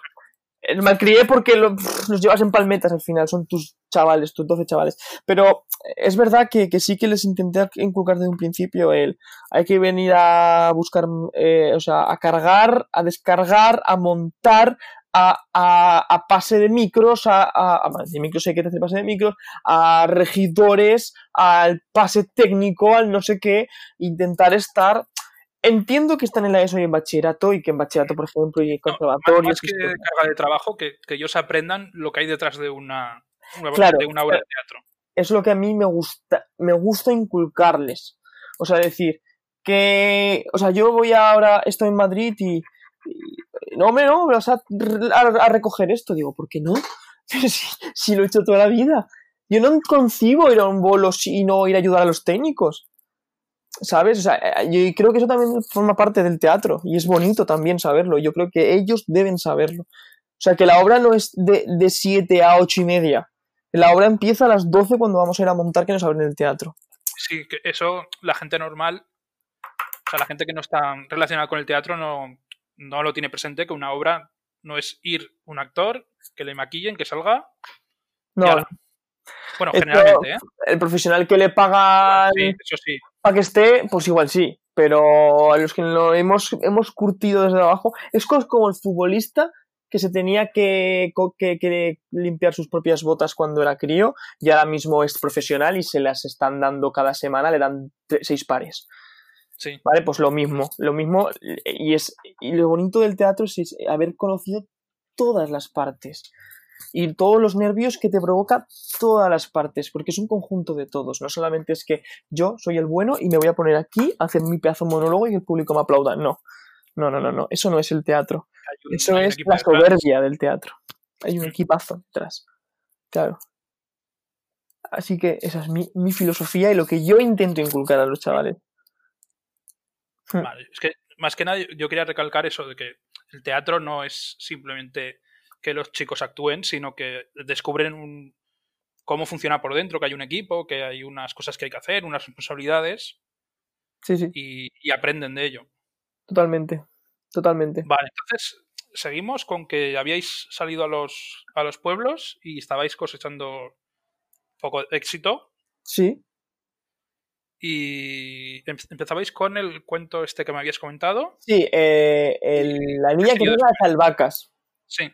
eh, los malcrié porque lo- pff, los llevas en palmetas al final, son tus chavales, tus 12 chavales. Pero es verdad que, que sí que les intenté inculcar desde un principio el hay que venir a buscar, eh, o sea, a cargar, a descargar, a montar, a, a, a pase de micros, a, a- de micros hay que hacer pase de micros, a regidores, al pase técnico, al no sé qué, intentar estar. Entiendo que están en la ESO y en bachillerato, y que en bachillerato, por ejemplo, y en No, más, que carga de trabajo, que, que ellos aprendan lo que hay detrás de una, una- Claro, de una obra de teatro. es lo que a mí me gusta, me gusta inculcarles. O sea, decir que, o sea, yo voy ahora, estoy en Madrid y, y- no, hombre, no, vas a, a- a recoger esto. Digo, ¿por qué no? si, si lo he hecho toda la vida. Yo no concibo ir a un bolo y no ir a ayudar a los técnicos. ¿Sabes? O sea, eh, yo creo que eso también forma parte del teatro y es bonito también saberlo. Yo creo que ellos deben saberlo. O sea, que la obra no es de, de 7 a 8 y media. La obra empieza a las 12 cuando vamos a ir a montar que nos abren el teatro. Sí, que eso la gente normal, o sea, la gente que no está relacionada con el teatro no, no lo tiene presente, que una obra no es ir un actor, que le maquillen, que salga. No, y. Bueno, Esto- generalmente, ¿eh? el profesional que le paga Sí, eso sí. para que esté, pues igual sí. Pero a los que lo hemos, hemos curtido desde abajo, es co- como el futbolista que se tenía que, que- que limpiar sus propias botas cuando era crío y ahora mismo es profesional y se las están dando cada semana, le dan seis pares. Sí. ¿Vale? Pues lo mismo, lo mismo. Y, es, y lo bonito del teatro es, es haber conocido todas las partes. Y todos los nervios que te provoca todas las partes, porque es un conjunto de todos. No solamente es que yo soy el bueno y me voy a poner aquí a hacer mi pedazo monólogo y el público me aplauda. No. No, no, no, no. Eso no es el teatro. Un- Eso es la detrás. soberbia del teatro. Hay un equipazo detrás. Claro. Así que esa es mi, mi filosofía y lo que yo intento inculcar a los chavales. Vale, es que más que nada yo quería recalcar eso de que el teatro no es simplemente que los chicos actúen, sino que descubren un, cómo funciona por dentro, que hay un equipo, que hay unas cosas que hay que hacer, unas responsabilidades Sí, sí, y, y aprenden de ello. totalmente. Totalmente. Vale, entonces seguimos con que habíais salido a los, a los pueblos y estabais cosechando poco éxito. Sí. Y em- empezabais con el cuento este que me habías comentado. Sí, eh, el- la niña que tiene las albahacas. Sí.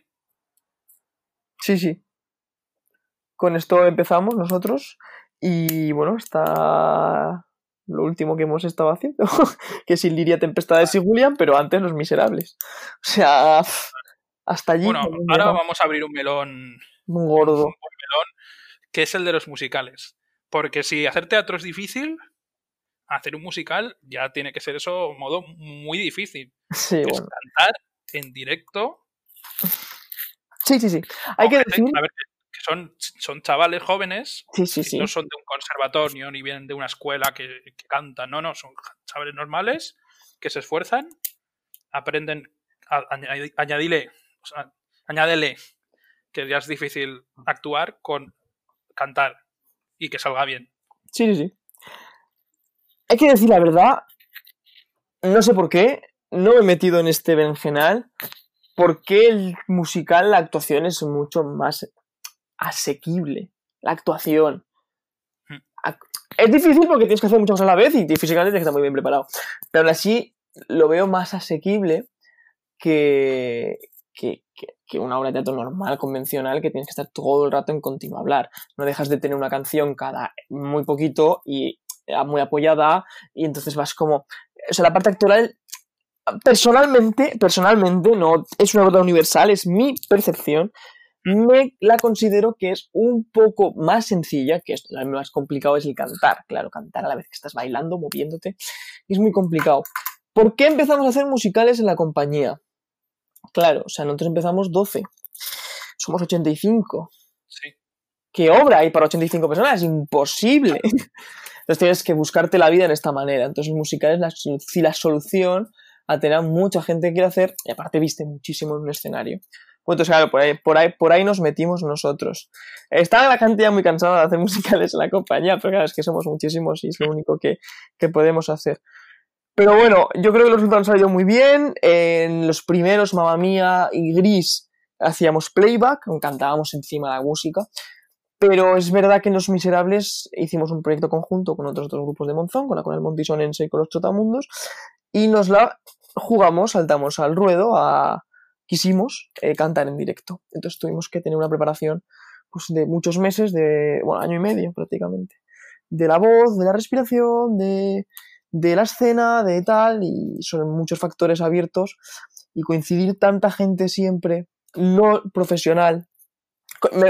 Sí, sí. Con esto empezamos nosotros y bueno, está lo último que hemos estado haciendo, que es Liria Tempestades y Julian, pero antes Los Miserables. O sea, hasta allí Bueno, ahora vamos a abrir un melón, muy gordo. un melón, que es el de los musicales. Porque si hacer teatro es difícil, hacer un musical ya tiene que ser eso modo muy difícil. Sí, es bueno. cantar en directo. Sí, sí, sí. Hay que decir. a ver, que son, son chavales jóvenes, Sí, sí, sí. no son de un conservatorio ni vienen de una escuela que, que cantan, no, no, son chavales normales que se esfuerzan, aprenden, a, añadi- añadile, o sea, añádele que ya es difícil actuar con cantar y que salga bien. Sí, sí, sí. Hay que decir la verdad, no sé por qué, no me he metido en este berenjenal, porque el musical, la actuación es mucho más asequible. La actuación. Hmm. Es difícil porque tienes que hacer muchas cosas a la vez y físicamente tienes que estar muy bien preparado. Pero aún así lo veo más asequible que, que, que- que una obra de teatro normal, convencional, que tienes que estar todo el rato en continuo hablar. No dejas de tener una canción cada muy poquito y eh, muy apoyada y entonces vas como... O sea, la parte actoral, personalmente, personalmente, no es una verdad universal, es mi percepción, me la considero que es un poco más sencilla, que es lo más complicado es el cantar, claro, cantar a la vez que estás bailando, moviéndote, es muy complicado. ¿Por qué empezamos a hacer musicales en la compañía? Claro, o sea, nosotros empezamos 12, somos 85. Sí. ¿Qué obra hay para 85 personas? Es imposible. Entonces tienes que buscarte la vida en esta manera. Entonces, musical es la, la solución a tener mucha gente que hacer y aparte viste muchísimo en un escenario. Pues claro, por ahí, por ahí, por ahí nos metimos nosotros. Está la gente ya muy cansada de hacer musicales en la compañía, pero claro, es que somos muchísimos y es lo único que, que podemos hacer. Pero bueno, yo creo que los resultados han salido muy bien. En los primeros, Mamma Mía y Gris, hacíamos playback, cantábamos encima la música. Pero es verdad que en Los Miserables hicimos un proyecto conjunto con otros dos grupos de Monzón, con la con el Montisonense y con los Trotamundos, y nos la jugamos, saltamos al ruedo, a... quisimos eh, cantar en directo. Entonces tuvimos que tener una preparación pues, de muchos meses, de bueno, año y medio prácticamente, de la voz, de la respiración, de, de la escena, de tal, y son muchos factores abiertos, y coincidir tanta gente siempre, no profesional,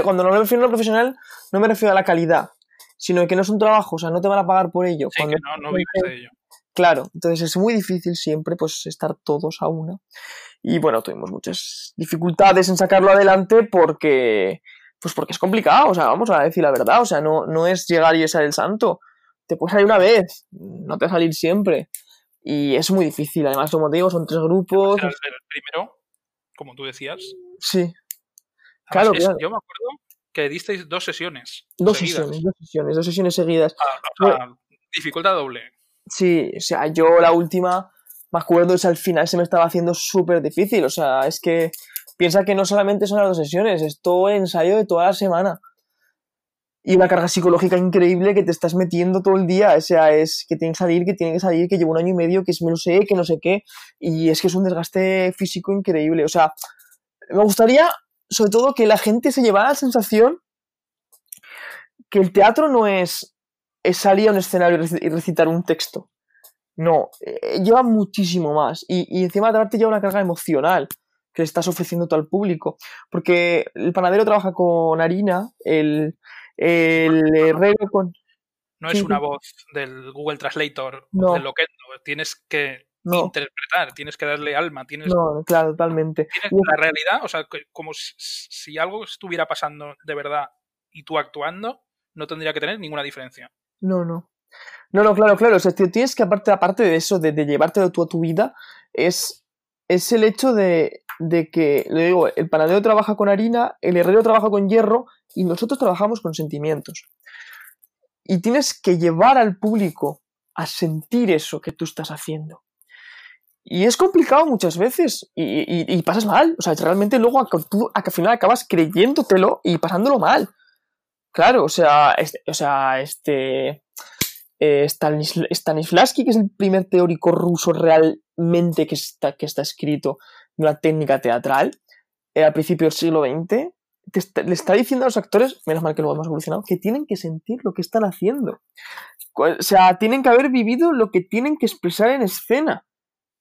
cuando no me refiero a no profesional, no me refiero a la calidad, sino que no es un trabajo, o sea, no te van a pagar por ello. Sí, Cuando que no, no vives de ello. Claro, entonces es muy difícil siempre pues estar todos a una. Y bueno, tuvimos muchas dificultades en sacarlo adelante porque pues porque es complicado, o sea, vamos a decir la verdad, o sea, no, no es llegar y ser el santo. Te puede salir una vez, no te va a salir siempre. Y es muy difícil, además, como te digo, son tres grupos. Era el, primero, como tú decías. Sí, Además, Claro, es- claro. Yo me acuerdo que disteis dos sesiones. dos seguidas. sesiones, dos sesiones, dos sesiones seguidas. Ah, o sea, dificultad doble. Sí, o sea, yo la última, me acuerdo, es al final se me estaba haciendo súper difícil. O sea, es que piensa que no solamente son las dos sesiones, es todo el ensayo de toda la semana. Y una carga psicológica increíble que te estás metiendo todo el día. O sea, es que tiene que salir, que tiene que salir, que llevo un año y medio, que es me lo sé, que no sé qué. Y es que es un desgaste físico increíble. O sea, me gustaría, sobre todo, que la gente se llevara la sensación que el teatro no es es salir a un escenario y reci- y recitar un texto. No, eh, lleva muchísimo más. Y, y encima de ya una carga emocional que le estás ofreciendo tú al público. Porque el panadero trabaja con harina, el, el herrero con... No es una voz del Google Translator No. o del Loquendo. Tienes que No, interpretar, tienes que darle alma, tienes, no, claro, totalmente. tienes la realidad, o sea, como si, si algo estuviera pasando de verdad y tú actuando, no tendría que tener ninguna diferencia. No, no. No, no, claro, claro. O sea, tienes que, aparte, aparte de eso, de, de llevártelo tú a tu vida, es, es el hecho de, de que, le digo, el panadero trabaja con harina, el herrero trabaja con hierro y nosotros trabajamos con sentimientos. Y tienes que llevar al público a sentir eso que tú estás haciendo. Y es complicado muchas veces y, y- y pasas mal. O sea, realmente luego al final acabas creyéndotelo y pasándolo mal. Claro, o sea, este, o sea, este eh, Stanis- Stanislavski, que es el primer teórico ruso realmente que está, que está escrito en una técnica teatral, eh, al principio del siglo XX, te está- le está diciendo a los actores, menos mal que luego hemos evolucionado, que tienen que sentir lo que están haciendo. O sea, tienen que haber vivido lo que tienen que expresar en escena.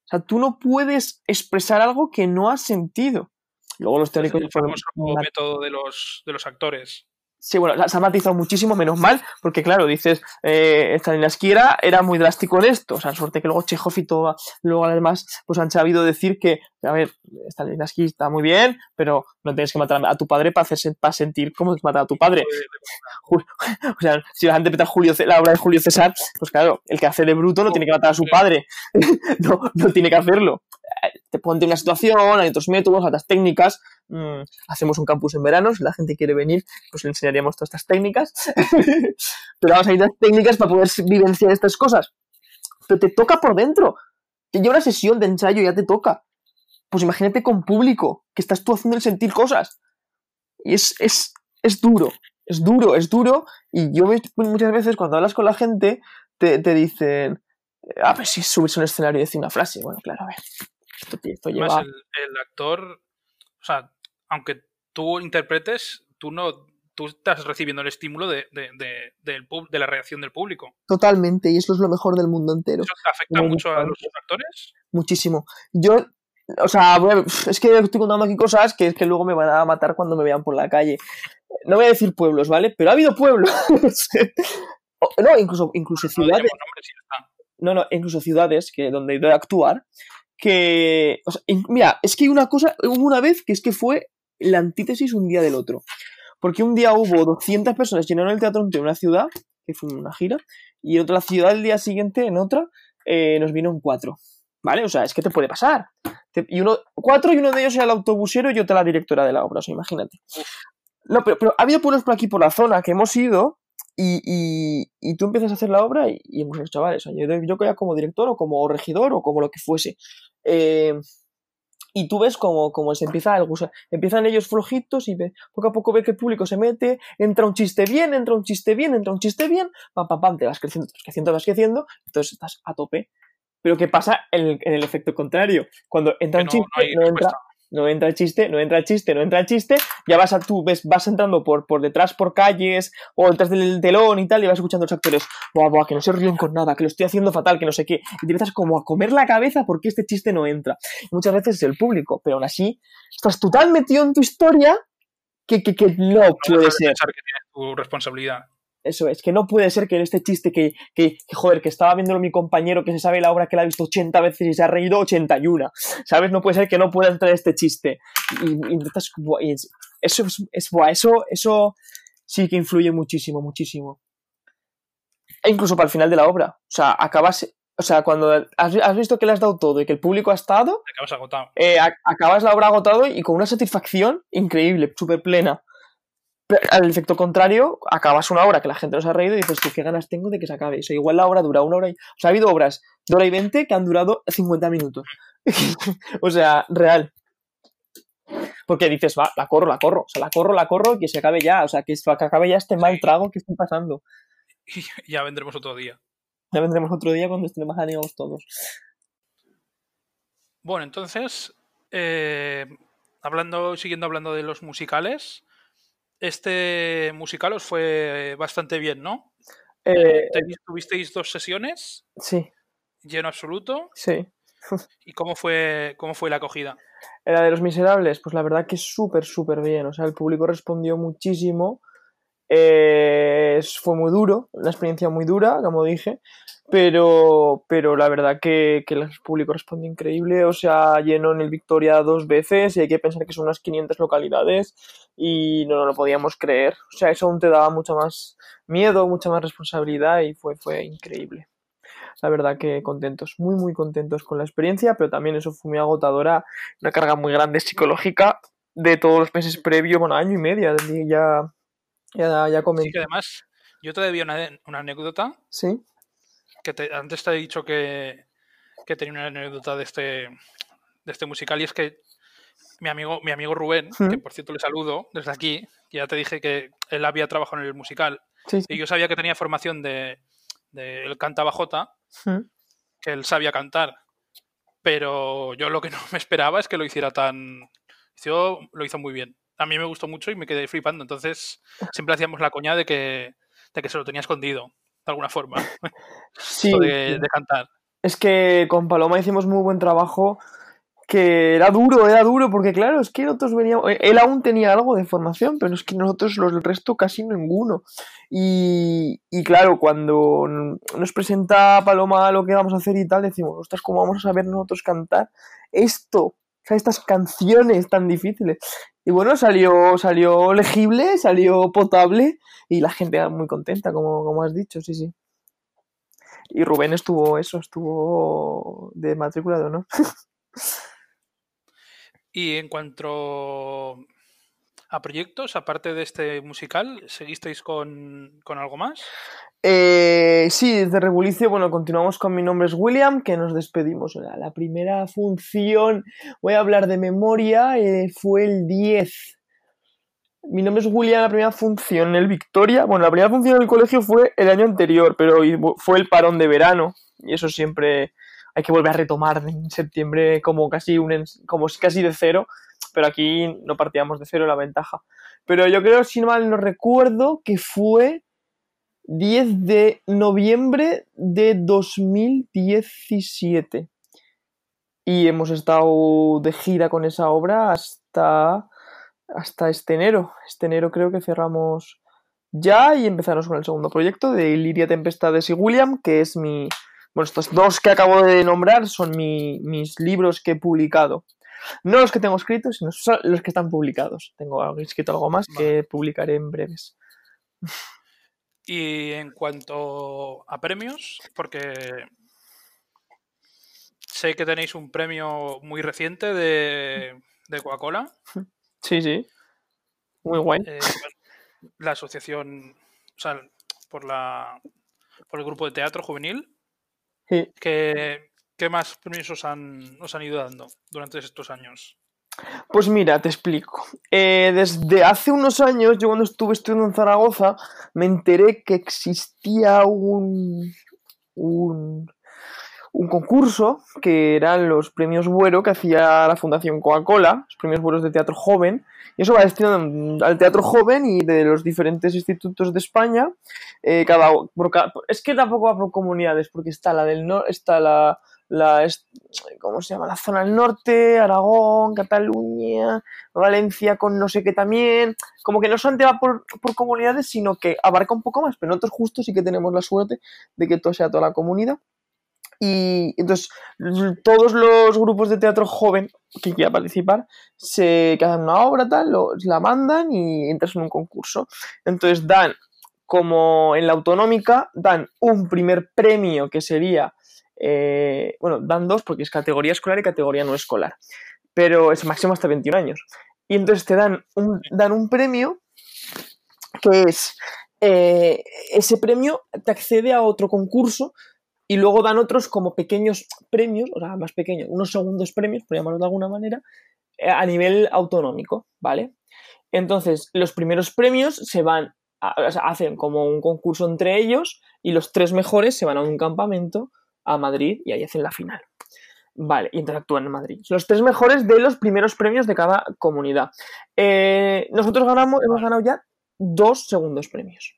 O sea, tú no puedes expresar algo que no has sentido. Luego los teóricos... el fueron famoso método de los, de los actores. Sí, bueno, se ha matizado muchísimo, menos mal, porque claro, dices, eh, Stanislavski era, era muy drástico en esto, o sea, suerte que luego Chekhov y todo, luego además, pues han sabido decir que, a ver, Stanislavski está muy bien, pero no tienes que matar a tu padre para, hacerse, para sentir cómo es matar a tu padre. O sea, si vas a interpretar Julio, la obra de Julio César, pues claro, el que hace de bruto no tiene que matar a su padre, no, no tiene que hacerlo. Eh, Te ponte una situación, hay otros métodos, otras técnicas, mm, hacemos un campus en verano, si la gente quiere venir, pues le enseñaríamos todas estas técnicas. Pero vamos a ir las técnicas para poder vivenciar estas cosas. Pero te toca por dentro. Te lleva una sesión de ensayo ya te toca. Pues imagínate con público, que estás tú haciendo el sentir cosas. Y es, es, es duro, es duro, es duro. Y yo muchas veces cuando hablas con la gente, te, te dicen, a ver si subirse a un escenario y decir una frase. Bueno, claro, a ver. Esto, esto Además, lleva... el, el actor, o sea, aunque tú interpretes, tú no tú estás recibiendo el estímulo de, de, de, del pub- de la reacción del público. Totalmente, y eso es lo mejor del mundo entero. ¿Eso te afecta Muy mucho a los actores? Muchísimo. Yo, o sea, es que estoy contando aquí cosas que es que luego me van a matar cuando me vean por la calle. No voy a decir pueblos, ¿vale? Pero ha habido pueblos. No, incluso, incluso No ciudades. No, no, incluso ciudades que, donde he ido a actuar. Que. o sea, in- mira, es que hay una cosa. Hubo una vez que es que fue la antítesis un día del otro. Porque un día hubo 200 personas llenaron el teatro de una ciudad, que fue una gira, y en otra ciudad el día siguiente, en otra, eh, nos vino un cuatro. ¿Vale? O sea, es que te puede pasar. Y uno, cuatro y uno de ellos era el autobusero y otra la directora de la obra, o sea, imagínate. No, pero, pero ha habido pueblos por aquí, por la zona, que hemos ido y, y, y tú empiezas a hacer la obra y, y hemos dicho, chavales, yo, yo ya como director o como regidor o como lo que fuese. eh, y tú ves como, como se empieza algo, o sea, empiezan ellos flojitos y ve, poco a poco ve que el público se mete, entra un chiste bien, entra un chiste bien, entra un chiste bien, pam, pam, pam, te vas creciendo, te vas creciendo, te vas creciendo, entonces estás a tope. Pero ¿qué pasa en el, en el efecto contrario? Cuando entra un no- chiste, no entra, no entra el chiste, no entra el chiste, no entra el chiste, ya vas a tú, ves, vas entrando por, por detrás por calles o detrás del telón y tal, y vas escuchando a los actores, buah, buah, que no se ríen con nada, que lo estoy haciendo fatal, que no sé qué, y te empiezas como a comer la cabeza porque este chiste no entra. Y muchas veces es el público, pero aún así estás total metido en tu historia que, que, que no No puede ser. pensar que tienes tu responsabilidad. Eso es, que no puede ser que en este chiste que, que, que, joder, que estaba viéndolo mi compañero que se sabe la obra que la ha visto 80 veces y se ha reído 81, ¿sabes? No puede ser que no pueda entrar este chiste. Y, intentas- eso es, eso, eso sí que influye muchísimo, muchísimo. E incluso para el final de la obra. O sea, acabas, o sea, cuando has, has visto que le has dado todo y que el público ha estado, acabas agotado. eh, a- acabas la obra agotado y con una satisfacción increíble, súper plena. Al efecto contrario, acabas una obra que la gente no se ha reído y dices, tú, qué ganas tengo de que se acabe. O sea, igual la obra dura una hora y... O sea, ha habido obras de hora y veinte que han durado 50 minutos. o sea, real. Porque dices, va, la corro, la corro. O sea, la corro, la corro y que se acabe ya. O sea, que, que acabe ya este mal trago que estoy pasando. Y ya vendremos otro día. Ya vendremos otro día cuando estemos más animados todos. Bueno, entonces, eh, hablando, siguiendo hablando de los musicales, este musical os fue bastante bien, ¿no? Eh, Tenis- Tuvisteis dos sesiones, sí, lleno absoluto. sí. ¿Y cómo fue, cómo fue la acogida? Era de los miserables, pues la verdad que súper, súper bien. O sea, el público respondió muchísimo. Eh, fue muy duro, una experiencia muy dura, como dije. Pero, pero la verdad que, que el público respondió increíble. O sea, llenó en el Victoria dos veces y hay que pensar que son unas 500 localidades y no, no lo podíamos creer. O sea, eso aún te daba mucho más miedo, mucha más responsabilidad y fue, fue increíble la verdad que contentos, muy muy contentos con la experiencia, pero también eso fue muy agotadora, una carga muy grande psicológica de todos los meses previos, bueno, año y medio, ya, ya, ya Sí, que además, yo te debía una, una anécdota Sí, que te- antes te he dicho que, que tenía una anécdota de este, de este musical y es que mi amigo, mi amigo Rubén, que por cierto le saludo desde aquí, ya te dije que él había trabajado en el musical Sí, sí. y yo sabía que tenía formación de, de él cantaba Jota, ¿Mm? que él sabía cantar, pero yo lo que no me esperaba es que lo hiciera tan... Yo, lo hizo muy bien. A mí me gustó mucho y me quedé flipando. Entonces siempre hacíamos la coña de que, de que se lo tenía escondido, de alguna forma, Sí, de, cantar. Es que con Paloma hicimos muy buen trabajo, que era duro, era duro, porque claro, es que nosotros veníamos, él aún tenía algo de formación, pero es que nosotros los del resto casi ninguno. Y, y claro, cuando nos presenta Paloma lo que vamos a hacer y tal, decimos, ostras, ¿cómo vamos a saber nosotros cantar esto? Estas canciones tan difíciles. Y bueno, salió, salió legible, salió potable y la gente muy contenta, como, como has dicho, sí, sí. Y Rubén estuvo eso, estuvo de matrícula de honor. Y en cuanto a proyectos, aparte de este musical, ¿seguisteis con, con algo más? Eh, sí, desde Rebulicio, bueno, continuamos con Mi nombre es William, que nos despedimos. La, primera función, voy a hablar de memoria, eh, fue el 10. Mi nombre es William, la primera función en el Victoria. Bueno, la primera función en el colegio fue el año anterior, pero fue el parón de verano. Y eso siempre hay que volver a retomar en septiembre como casi, un, como casi de cero. Pero aquí no partíamos de cero la ventaja. Pero yo creo, si mal no recuerdo, que fue 10 de noviembre de 2017. Y hemos estado de gira con esa obra hasta, hasta este enero. Este enero creo que cerramos ya y empezamos con el segundo proyecto de Liria Tempestades y William, que es mi... Bueno, estos dos que acabo de nombrar son mi, mis libros que he publicado. No los que tengo escritos, sino los que están publicados. Tengo escrito algo más que publicaré en breves. Y en cuanto a premios, porque sé que tenéis un premio muy reciente de, de Coca-Cola. Sí, sí. Muy guay. Eh, la asociación, o sea, por, la, por el grupo de teatro juvenil. Sí. ¿Qué, qué más premios os han, os han ido dando durante estos años? Pues mira, te explico. Eh, desde hace unos años, yo cuando estuve estudiando en Zaragoza, me enteré que existía un, un, un concurso que eran los premios Buero que hacía la Fundación Coca-Cola, los premios Bueros de Teatro Joven, y eso va destinado al teatro joven y de los diferentes institutos de España. Eh, cada, es que tampoco va por comunidades, porque está la del norte, está la, la, ¿cómo se llama? La zona del norte, Aragón, Cataluña, Valencia con no sé qué también, como que no solamente va por, por, comunidades, sino que abarca un poco más, pero nosotros justo sí que tenemos la suerte de que todo sea toda la comunidad. Y entonces todos los grupos de teatro joven que quieran participar se quedan una obra, tal, la mandan y entras en un concurso. Entonces dan, como en la autonómica, dan un primer premio que sería eh, bueno, dan dos porque es categoría escolar y categoría no escolar, pero es máximo hasta 21 años. Y entonces te dan un, dan un premio que es, eh, ese premio te accede a otro concurso y luego dan otros como pequeños premios, o sea, más pequeños, unos segundos premios, por llamarlo de alguna manera, eh, a nivel autonómico, ¿vale? Entonces, los primeros premios se van, hacen como un concurso entre ellos y los tres mejores se van a un campamento a Madrid y ahí hacen la final. Vale, y interactúan en Madrid. Los tres mejores de los primeros premios de cada comunidad. Eh, nosotros ganamos, hemos ganado ya dos segundos premios.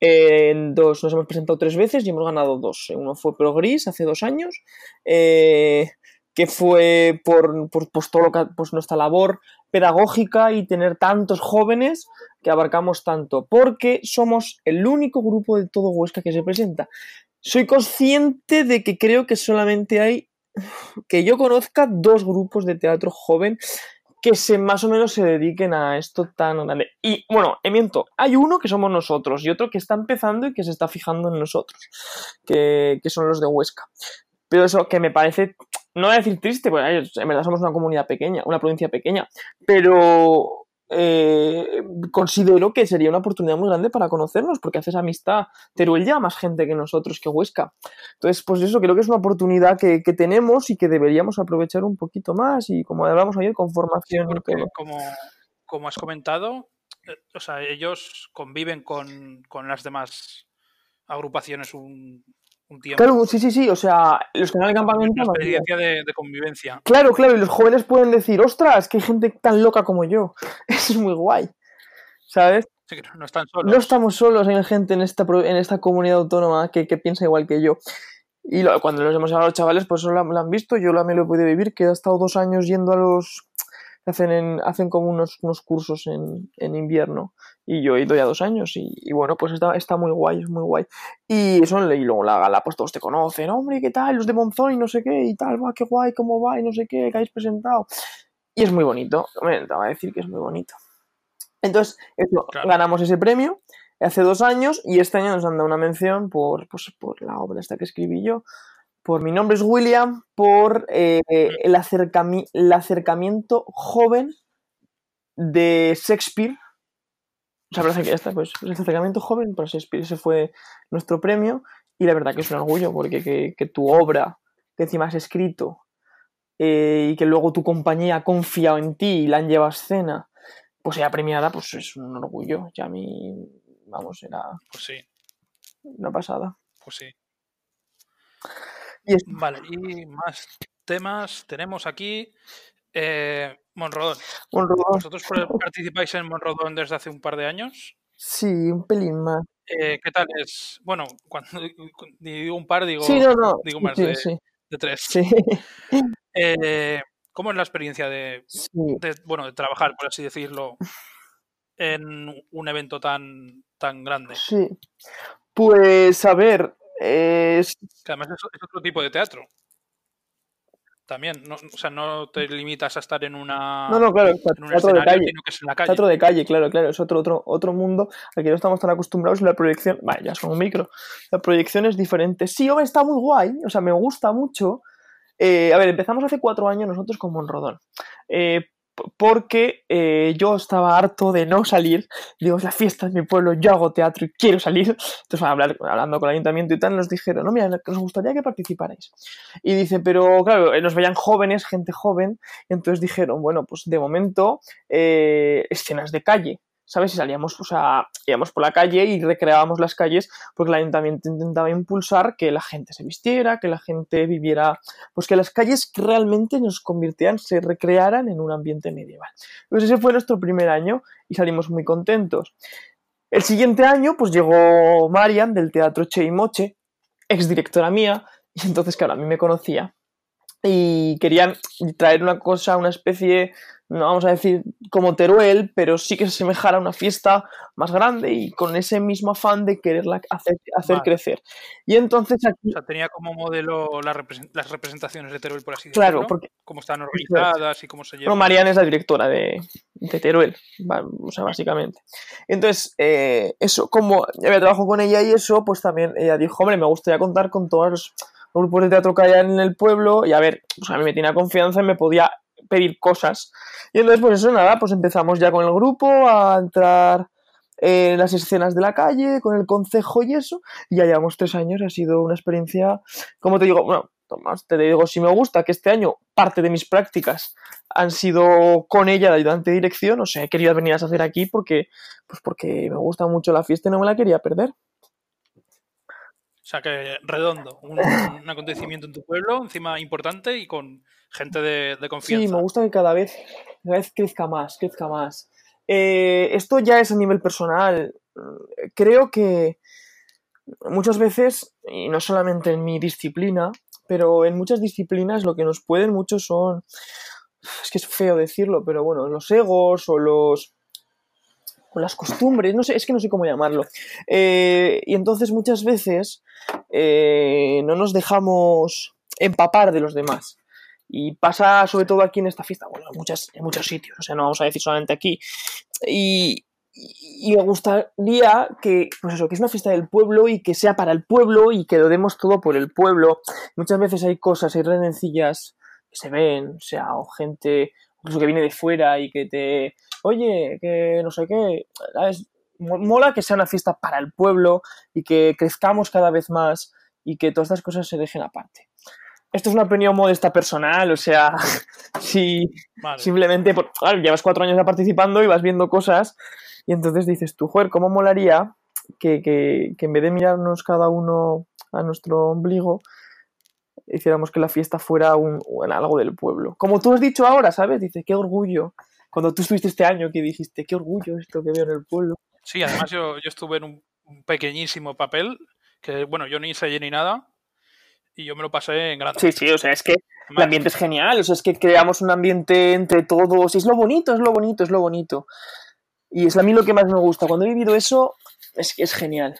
Eh, en dos, nos hemos presentado tres veces y hemos ganado dos. Uno fue Pro Gris hace dos años, eh, que fue por, por pues, todo lo que, pues, nuestra labor pedagógica y tener tantos jóvenes que abarcamos tanto, porque somos el único grupo de todo Huesca que se presenta soy consciente de que creo que solamente hay, que yo conozca, dos grupos de teatro joven que se, más o menos se dediquen a esto tan grande. Y bueno, miento, hay uno que somos nosotros y otro que está empezando y que se está fijando en nosotros, que, que son los de Huesca. Pero eso que me parece, no voy a decir triste, porque en verdad somos una comunidad pequeña, una provincia pequeña, pero eh, considero que sería una oportunidad muy grande para conocernos, porque haces amistad. Teruel ya más gente que nosotros, que Huesca. Entonces, pues eso creo que es una oportunidad que, que tenemos y que deberíamos aprovechar un poquito más. Y como hablamos ayer, con formación. Porque como, como has comentado, eh, o sea, ellos conviven con, con las demás agrupaciones un, un tiempo. Claro, sí, sí, sí. O sea, los que van al campamento. una experiencia de, de convivencia. Claro, claro, y los jóvenes pueden decir, ostras, que hay gente tan loca como yo. Eso es muy guay. ¿Sabes? Sí, que no- están solos. No estamos solos, hay gente en esta, en esta comunidad autónoma que, que piensa igual que yo. Y lo- cuando los hemos llevado a los chavales, pues eso lo, han- lo han visto, yo también lo he podido vivir, que he estado dos años yendo a los... Hacen, en- hacen como unos, unos cursos en, en invierno y yo he ido ya dos años y, y bueno, pues está, está muy guay, es muy guay. Y eso, y luego la gala, pues todos te conocen, hombre, ¿qué tal? Los de Monzón y no sé qué y tal, va, qué guay, cómo va y no sé qué, que habéis presentado. Y es muy bonito, me va a decir que es muy bonito. Entonces, eso, Claro. ganamos ese premio hace dos años y este año nos han dado una mención por, pues, por la obra esta que escribí yo. Por mi nombre es William, por eh, el, acercami- el acercamiento joven de Shakespeare. O sea, parece que ya está, pues el acercamiento joven por Shakespeare. Ese fue nuestro premio y la verdad que es un orgullo porque que, que tu obra, que encima has escrito eh, y que luego tu compañía ha confiado en ti y la han llevado a escena, pues sea premiada, pues es un orgullo. Ya a mí, vamos, era Pues sí, una pasada. pues sí. Y es- Vale, y más temas tenemos aquí. Eh, Monrodón. un rodón, ¿Vosotros par- participáis en Monrodón desde hace un par de años? sí, un pelín más. Eh, ¿Qué tal es? Bueno, cuando digo un par, digo, Sí, no, no. digo más sí, de, sí, de tres. sí, Eh, ¿Cómo es la experiencia de, de, bueno, de trabajar, por así decirlo, en un evento tan, tan grande? Sí. Pues a ver, es- Que además es, es otro tipo de teatro. También, no, o sea, no te limitas a estar en una no, no, claro, en un teatro de escenario, calle. sino que es en la calle. Teatro de calle, claro, claro, es otro, otro, otro mundo al que no estamos tan acostumbrados y la proyección, vaya, ya son un micro, la proyección es diferente. Sí, hombre, está muy guay, o sea, me gusta mucho. Eh, a ver, empezamos hace cuatro años nosotros con Monrodón, eh, porque eh, yo estaba harto de no salir, digo, la fiesta de mi pueblo, yo hago teatro y quiero salir. Entonces, hablar, hablando con el ayuntamiento y tal, nos dijeron, no, mira, nos gustaría que participarais. Y dice, pero claro, eh, nos veían jóvenes, gente joven, entonces dijeron, bueno, pues de momento, eh, escenas de calle, ¿sabes? Y salíamos, o sea, íbamos por la calle y recreábamos las calles porque el ayuntamiento intentaba impulsar que la gente se vistiera, que la gente viviera, pues que las calles realmente nos convirtieran, se recrearan en un ambiente medieval. Pues ese fue nuestro primer año y salimos muy contentos. El siguiente año, pues llegó Marian del Teatro Che y Moche, ex directora mía, y entonces, claro, a mí me conocía y querían traer una cosa, una especie, no vamos a decir como Teruel, pero sí que se asemejara a una fiesta más grande y con ese mismo afán de quererla hacer, hacer Vale. crecer. Y entonces aquí, O sea, tenía como modelo la las representaciones de Teruel, por así claro, decirlo. porque Cómo están organizadas y cómo se llevan. Mariana es la directora de, de Teruel, o sea, básicamente. Entonces, eh, eso, como había trabajado con ella y eso, pues también ella dijo, hombre, me gustaría contar con todos los grupos de teatro que hay en el pueblo y a ver, pues a mí me tenía confianza y me podía pedir cosas. Y entonces, pues eso, nada, pues empezamos ya con el grupo a entrar en las escenas de la calle, con el concejo y eso, y ya llevamos tres años, ha sido una experiencia, como te digo, bueno, Tomás, te digo, si me gusta que este año parte de mis prácticas han sido con ella de ayudante de dirección, o sea, he querido venir a hacer aquí porque, pues porque me gusta mucho la fiesta y no me la quería perder. O sea, que redondo. Un, un acontecimiento en tu pueblo, encima importante y con gente de, de confianza. Sí, me gusta que cada vez, cada vez crezca más, crezca más. Eh, esto ya es a nivel personal. Creo que muchas veces, y no solamente en mi disciplina, pero en muchas disciplinas lo que nos pueden mucho son, es que es feo decirlo, pero bueno, los egos o los las costumbres, no sé, es que no sé cómo llamarlo. Eh, y entonces muchas veces eh, no nos dejamos empapar de los demás. Y pasa sobre todo aquí en esta fiesta, bueno, en, muchas, en muchos sitios, o sea, no vamos a decir solamente aquí. Y me gustaría que, pues eso, que es una fiesta del pueblo y que sea para el pueblo y que lo demos todo por el pueblo. Muchas veces hay cosas, hay redencillas que se ven, o sea, o gente, incluso que viene de fuera y que te, oye, que no sé qué, ¿sabes? mola que sea una fiesta para el pueblo y que crezcamos cada vez más y que todas estas cosas se dejen aparte. Esto es una opinión modesta personal, o sea, si Vale. simplemente, por, claro, llevas cuatro años ya participando y vas viendo cosas y entonces dices tú, joder, ¿cómo molaría que, que, que en vez de mirarnos cada uno a nuestro ombligo, hiciéramos que la fiesta fuera un, un algo del pueblo? Como tú has dicho ahora, ¿sabes? Dices, qué orgullo. Cuando tú estuviste este año que dijiste, qué orgullo esto que veo en el pueblo. Sí, además yo, yo estuve en un, un pequeñísimo papel que, bueno, yo ni ensayé ni nada y yo me lo pasé en grande. Sí, sí, o sea, es que el ambiente es genial, o sea, es que creamos un ambiente entre todos, y es lo bonito, es lo bonito, es lo bonito. Y es a mí lo que más me gusta. Cuando he vivido eso, es que es genial.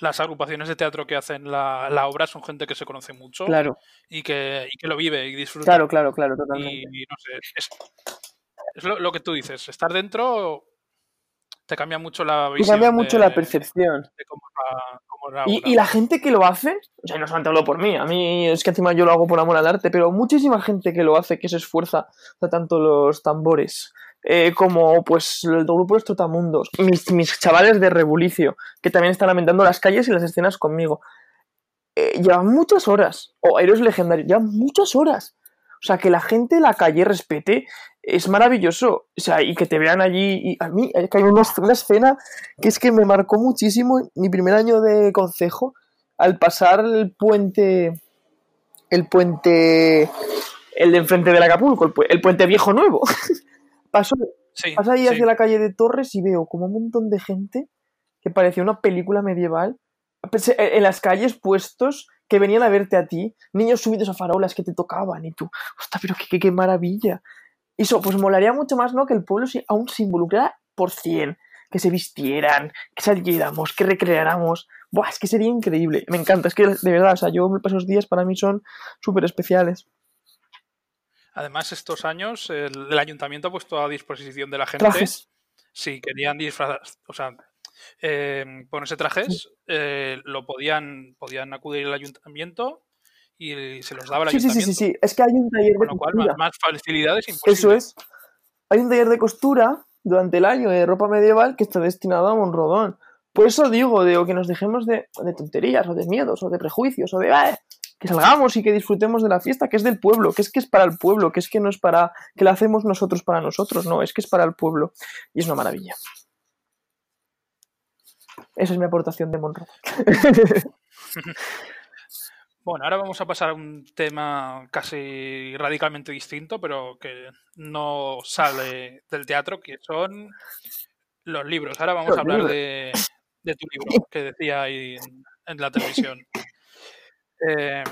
Las agrupaciones de teatro que hacen la, la obra son gente que se conoce mucho Claro, y, que, y que lo vive y disfruta. claro, claro, claro, y totalmente. no sé, es, es lo, lo que tú dices, estar dentro te cambia mucho la visión. cambia mucho de- la percepción. de cómo es la- cómo es la Y, y la gente que lo hace, o sea, no solamente hablo por mí, a mí es que encima yo lo hago por amor al arte, pero muchísima gente que lo hace, que se esfuerza, o sea, tanto los tambores eh, como pues el grupo de los trotamundos, mis, mis chavales de Rebulicio, que también están lamentando las calles y las escenas conmigo, eh, llevan muchas horas, o héroes legendarios, llevan muchas horas. O sea, que la gente la calle respete es maravilloso. O sea, y que te vean allí. Y a mí, hay una, una escena que es que me marcó muchísimo mi primer año de concejo al pasar el puente. El puente. El de enfrente del Acapulco, el, el puente viejo nuevo. Paso, Sí, Paso ahí sí. hacia la calle de Torres y veo como un montón de gente que parecía una película medieval pues, eh, en las calles puestos que venían a verte a ti, niños subidos a farolas que te tocaban y tú, hostia, pero qué, qué, qué maravilla. Y eso, pues molaría mucho más, ¿no? Que el pueblo se- aún se involucrara por cien, que se vistieran, que saliéramos, que recreáramos. Buah, es que sería increíble. Me encanta, es que de verdad, o sea, yo esos días para mí son súper especiales. Además, estos años el, el ayuntamiento ha puesto a disposición de la gente Trajes. si querían disfrazar, o sea, eh, ponerse trajes, eh, lo podían, podían acudir al ayuntamiento y se los daba el Sí, sí, sí, ayuntamiento. sí, sí. Es que hay un taller de Con lo cual, más, más facilidades imposibles. Eso es. Hay un taller de costura durante el año de ropa medieval que está destinado a Monrodón. Por eso digo, digo que nos dejemos de, de tonterías o de miedos o de prejuicios o de "Ah", que salgamos y que disfrutemos de la fiesta, que es del pueblo, que es que es para el pueblo, que es que no es para que la hacemos nosotros para nosotros, no, es que es para el pueblo y es una maravilla. Esa es mi aportación de Monrodón. Bueno, ahora vamos a pasar a un tema casi radicalmente distinto, pero que no sale del teatro, que son los libros. Ahora vamos Los a hablar de, de tu libro, que decía ahí en, en la televisión. Eh,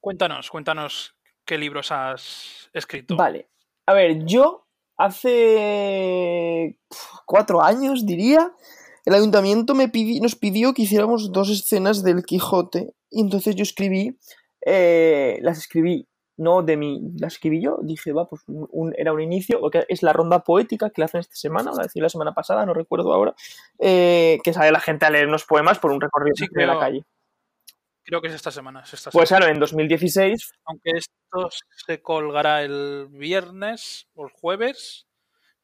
cuéntanos, cuéntanos qué libros has escrito. Vale. A ver, yo hace cuatro años, diría, el ayuntamiento me pidi- nos pidió que hiciéramos dos escenas del Quijote. Y entonces yo escribí, eh, las escribí, no de mí, las escribí yo. Dije, va, pues un- un- era un inicio, porque es la ronda poética que la hacen esta semana, la decía la semana pasada, no recuerdo ahora, eh, que sale la gente a leer unos poemas por un recorrido Sí, de la calle. Creo que es esta semana. es esta Pues semana. claro, en 2016 Aunque esto se colgará el viernes o el jueves,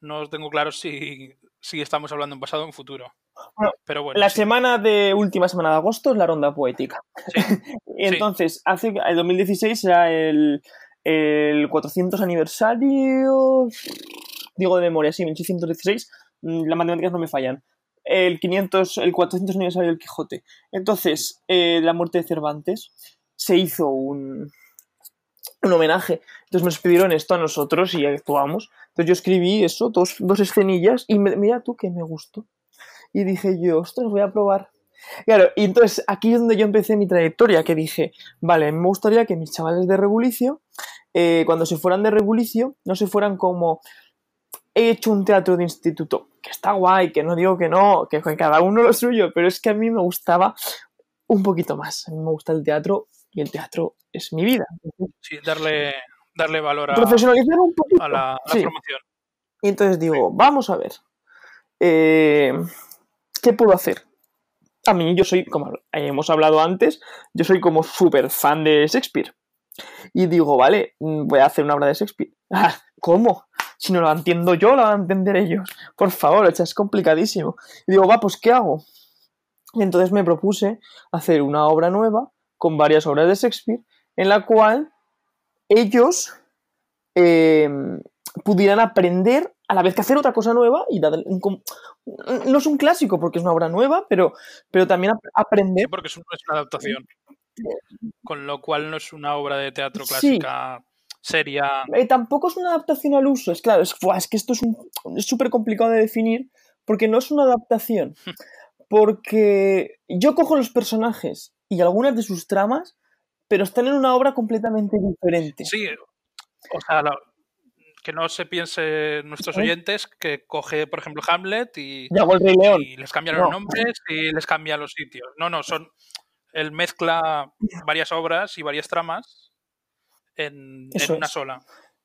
no tengo claro si, si estamos hablando en pasado o en futuro. Bueno, Pero bueno, La sí. semana de última semana de agosto es la ronda poética. Sí, y entonces, hace el 2016 era el, el 400 aniversario, digo de memoria, sí, 1616, mm, las matemáticas no me fallan. El 500, el 400 aniversario del Quijote. Entonces, eh, la muerte de Cervantes se hizo un, un homenaje. Entonces nos pidieron esto a nosotros y actuamos. Entonces yo escribí eso, dos, dos escenillas, y mira tú que me gustó. Y dije yo, ostras, voy a probar. Claro, y entonces aquí es donde yo empecé mi trayectoria, que dije, vale, me gustaría que mis chavales de Rebulicio, eh, cuando se fueran de Rebulicio, no se fueran como, he hecho un teatro de instituto, que está guay, que no digo que no, que cada uno lo suyo, pero es que a mí me gustaba un poquito más. A mí me gusta el teatro y el teatro es mi vida. sí, darle, darle valor a, Profesionalizar un poquito. a la, a la Sí. formación. Y entonces digo, vamos a ver, eh, ¿qué puedo hacer? A mí, yo soy, como hemos hablado antes, yo soy como súper fan de Shakespeare. Y digo, vale, mm, voy a hacer una obra de Shakespeare. Ah, ¿Cómo? Si no la entiendo yo, la van a entender ellos. Por favor, o sea, es complicadísimo. Y digo, va, pues ¿qué hago? Y entonces me propuse hacer una obra nueva con varias obras de Shakespeare, en la cual ellos eh, pudieran aprender a la vez que hacer otra cosa nueva y darle un no es un clásico porque es una obra nueva, pero, pero también ap- aprender. Sí, porque eso no es una adaptación. Con lo cual no es una obra de teatro Sí. Seria. Eh, tampoco es una adaptación al uso, es claro, es, que esto es un- es súper complicado de definir porque no es una adaptación. Porque yo cojo los personajes y algunas de sus tramas, pero están en una obra completamente diferente. Sí, o sea, que no se piense nuestros Ujú. oyentes que coge, por ejemplo, Hamlet y, Y León. les cambia No. los nombres y les cambia los sitios. No, no, son. Él mezcla varias obras y varias tramas en, una es. sola.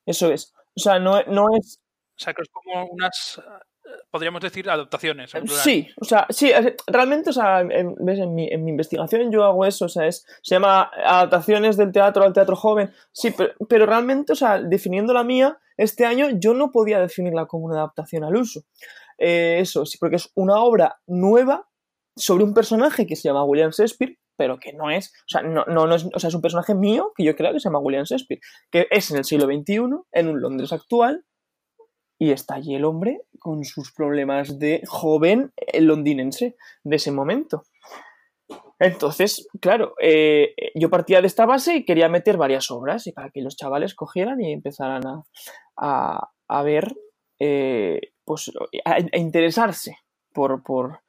Eso es. O sea, no, no es. O sea, que es como unas, eh, podríamos decir, adaptaciones. en plural. Sí, o sea, sí, es- realmente, o sea, en, ves, en mi, en mi investigación yo hago eso, o sea, es, se llama adaptaciones del teatro al teatro joven, sí, pero, pero realmente, o sea, definiendo la mía, este año yo no podía definirla como una adaptación al uso. Eh, eso, sí, porque es una obra nueva sobre un personaje que se llama William Shakespeare, pero que no es, o sea, no, no, no es, o sea, es un personaje mío que yo creo que se llama William Shakespeare, que es en el siglo XXI, en un Londres actual, y está allí el hombre con sus problemas de joven eh, londinense de ese momento. Entonces, claro, eh, yo partía de esta base y quería meter varias obras y para que los chavales cogieran y empezaran a, a- a ver, eh, pues, a, a interesarse por, por,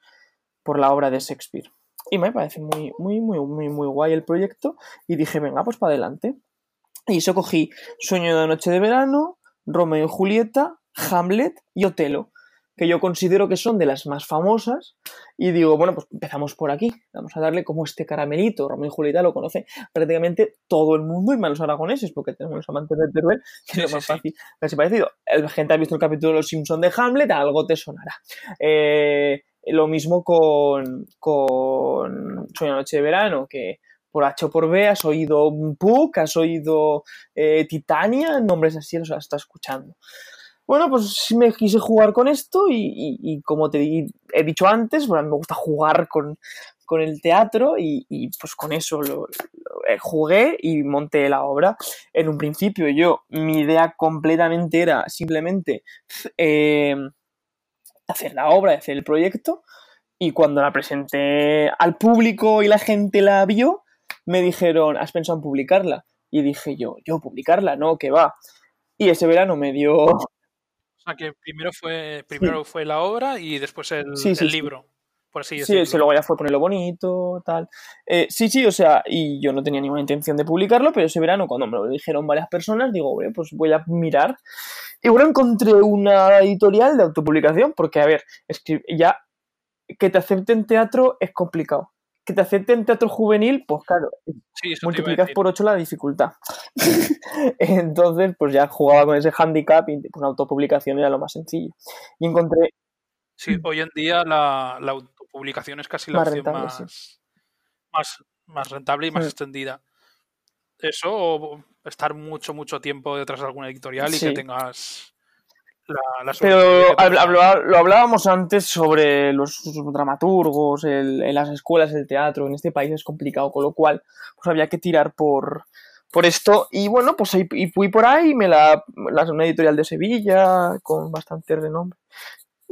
por la obra de Shakespeare. Y me parece muy, muy, muy, muy, muy guay el proyecto y dije, venga, pues para adelante. Y eso cogí Sueño de Noche de Verano, Romeo y Julieta, Hamlet y Otelo, que yo considero que son de las más famosas. Y digo, bueno, pues empezamos por aquí. Vamos a darle como este caramelito. Romeo y Julieta lo conoce prácticamente todo el mundo y más los aragoneses, porque tenemos los amantes de Teruel, que es lo más fácil. Ha parecido. La gente ha visto el capítulo de Los Simpsons de Hamlet, algo te sonará. Eh, lo mismo con, con de Noche de Verano, que por H o por B has oído Puck, has oído eh, Titania, nombres así los has estado escuchando. Bueno, pues me quise jugar con esto y, y- como te he dicho antes, bueno, me gusta jugar con, con el teatro y, y, pues con eso lo, lo- eh, jugué y monté la obra. En un principio yo, mi idea completamente era simplemente eh, hacer la obra, hacer el proyecto y cuando la presenté al público y la gente la vio, me dijeron, ¿has pensado en publicarla? Y dije yo, yo publicarla, no, que va. Y ese verano me dio O sea, que primero fue, primero fue la obra y después el, Sí, sí, el libro, por así Sí, ese luego ya fue ponerlo bonito, tal. Eh, sí, sí, o sea, y yo no tenía ninguna intención de publicarlo, pero ese verano, cuando me lo dijeron varias personas, digo, bueno, pues voy a mirar. Y bueno, encontré una editorial de autopublicación, porque, a ver, ya que te acepten teatro es complicado. Que te acepten teatro juvenil, pues claro, Sí, multiplicas por 8 la dificultad. Entonces, pues ya jugaba con ese handicap y pues, una autopublicación era lo más sencillo. Y encontré Sí, hoy en día la, la autopublicación es casi la Más opción rentable, más, sí. más, más rentable y más extendida. Eso, o estar mucho, mucho tiempo detrás de alguna editorial y Sí. que tengas la, la Pero hablaba- lo hablábamos antes sobre los dramaturgos, el- en las escuelas, el teatro. En este país es complicado, con lo cual pues había que tirar por, por esto. Y bueno, pues ahí- y fui por ahí, me la, la- una editorial de Sevilla con bastante renombre.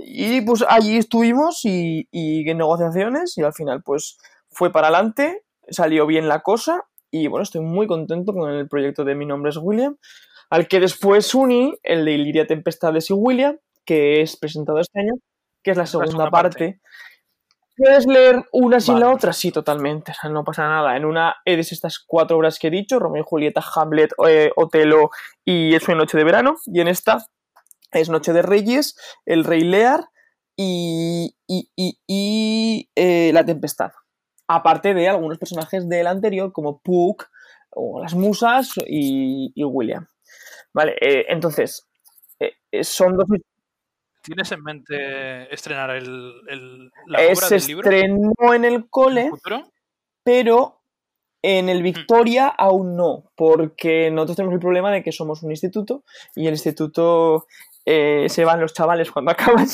Y pues allí estuvimos y, y en negociaciones y al final pues fue para adelante, salió bien la cosa y bueno, estoy muy contento con el proyecto de Mi nombre es William, al que después uní el de Iliria Tempestades y William, que es presentado este año, que es la segunda, segunda parte. ¿Puedes leer una sin Vale, la otra? Sí, totalmente. O sea, no pasa nada. En una eres estas cuatro obras que he dicho, Romeo y Julieta, Hamlet, eh, Otelo y Es una noche de verano. Y en esta es Noche de Reyes, El Rey Lear y, y, y- y, eh, La Tempestad. Aparte de algunos personajes del anterior, como Puck, o las Musas y, William. Vale, eh, entonces, eh, son dos ¿Tienes en mente estrenar el, el- la obra se del libro estrenó en el en cole, el pero En el Victoria aún no, porque nosotros tenemos el problema de que somos un instituto y el instituto eh, se van los chavales cuando acaban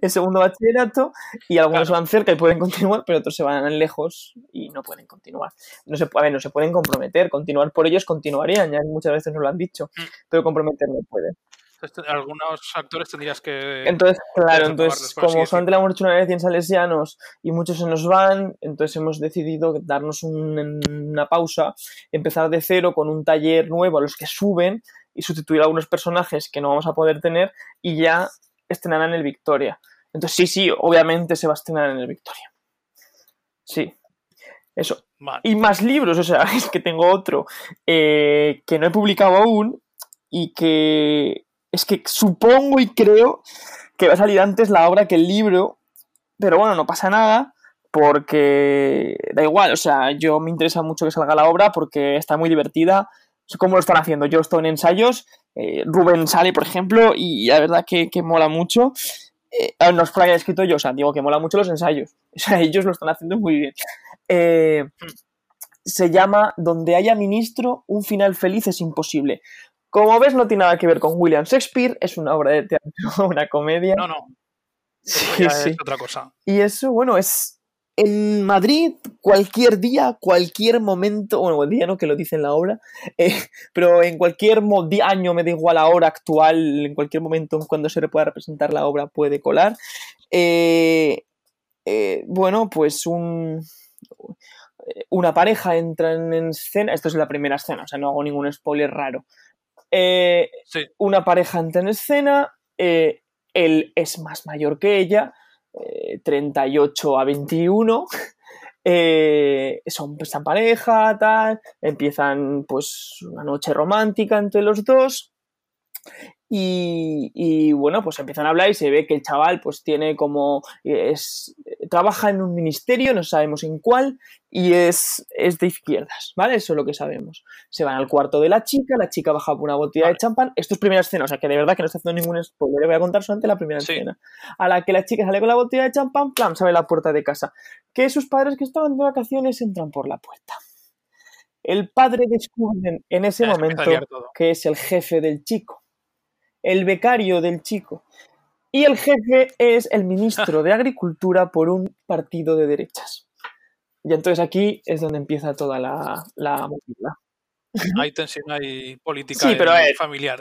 el segundo bachillerato y algunos Claro. van cerca y pueden continuar, pero otros se van lejos y no pueden continuar. No se, a ver, no se pueden comprometer, continuar por ellos continuarían, ya muchas veces nos lo han dicho, Mm. pero comprometer no pueden. Entonces, algunos actores tendrías que. Entonces, claro, entonces, como solamente lo hemos hecho una vez y en Salesianos y muchos se nos van, entonces hemos decidido darnos un- una pausa, empezar de cero con un taller nuevo a los que suben y sustituir a algunos personajes que no vamos a poder tener y ya estrenarán en el Victoria. Entonces, sí, sí, obviamente se va a estrenar en el Victoria. Sí. Eso. Vale. Y más libros, o sea, es que tengo otro eh, que no he publicado aún y que es que supongo y creo que va a salir antes la obra que el libro, pero bueno, no pasa nada porque da igual, o sea, yo me interesa mucho que salga la obra porque está muy divertida. ¿Cómo lo están haciendo? Yo estoy en ensayos, eh, Rubén sale, por ejemplo, y la verdad que, que mola mucho. Eh, no es por haya escrito yo, o sea, digo que mola mucho los ensayos. O sea, ellos lo están haciendo muy bien. Eh, se llama Donde haya ministro, un final feliz es imposible. Como ves, no tiene nada que ver con William Shakespeare, es una obra de teatro, una comedia. No, no. Sí, sí. es otra cosa. Y eso, bueno, es en Madrid, cualquier día, cualquier momento, bueno, el día no, que lo dice en la obra, eh, pero en cualquier año, me da igual la hora actual, en cualquier momento en cuando se le pueda representar la obra puede colar. Eh, eh, bueno, pues un, una pareja entra en escena, esto es la primera escena, o sea, no hago ningún spoiler raro. Sí. una pareja entra en escena, él es más mayor que ella, eh, 38 a 21, eh, son esta pareja, tal, empiezan pues una noche romántica entre los dos y, y, bueno, pues empiezan a hablar y se ve que el chaval pues tiene como, es, trabaja en un ministerio, no sabemos en cuál, y es, es de izquierdas, ¿vale? Eso es lo que sabemos. Se van al cuarto de la chica, la chica baja por una botella Vale. de champán, esto es primera escena, o sea que de verdad que no estoy haciendo ningún spoiler, le voy a contar solamente la primera Sí. escena. A la que la chica sale con la botella de champán, plan, se abre la puerta de casa. Que sus padres que estaban de vacaciones entran por la puerta. El padre descubre en ese Ya momento que es el jefe del chico, el becario del chico. Y el jefe es el ministro de Agricultura por un partido de derechas. Y entonces aquí es donde empieza toda la, la. Hay tensión, hay política Sí, pero, eh, familiar.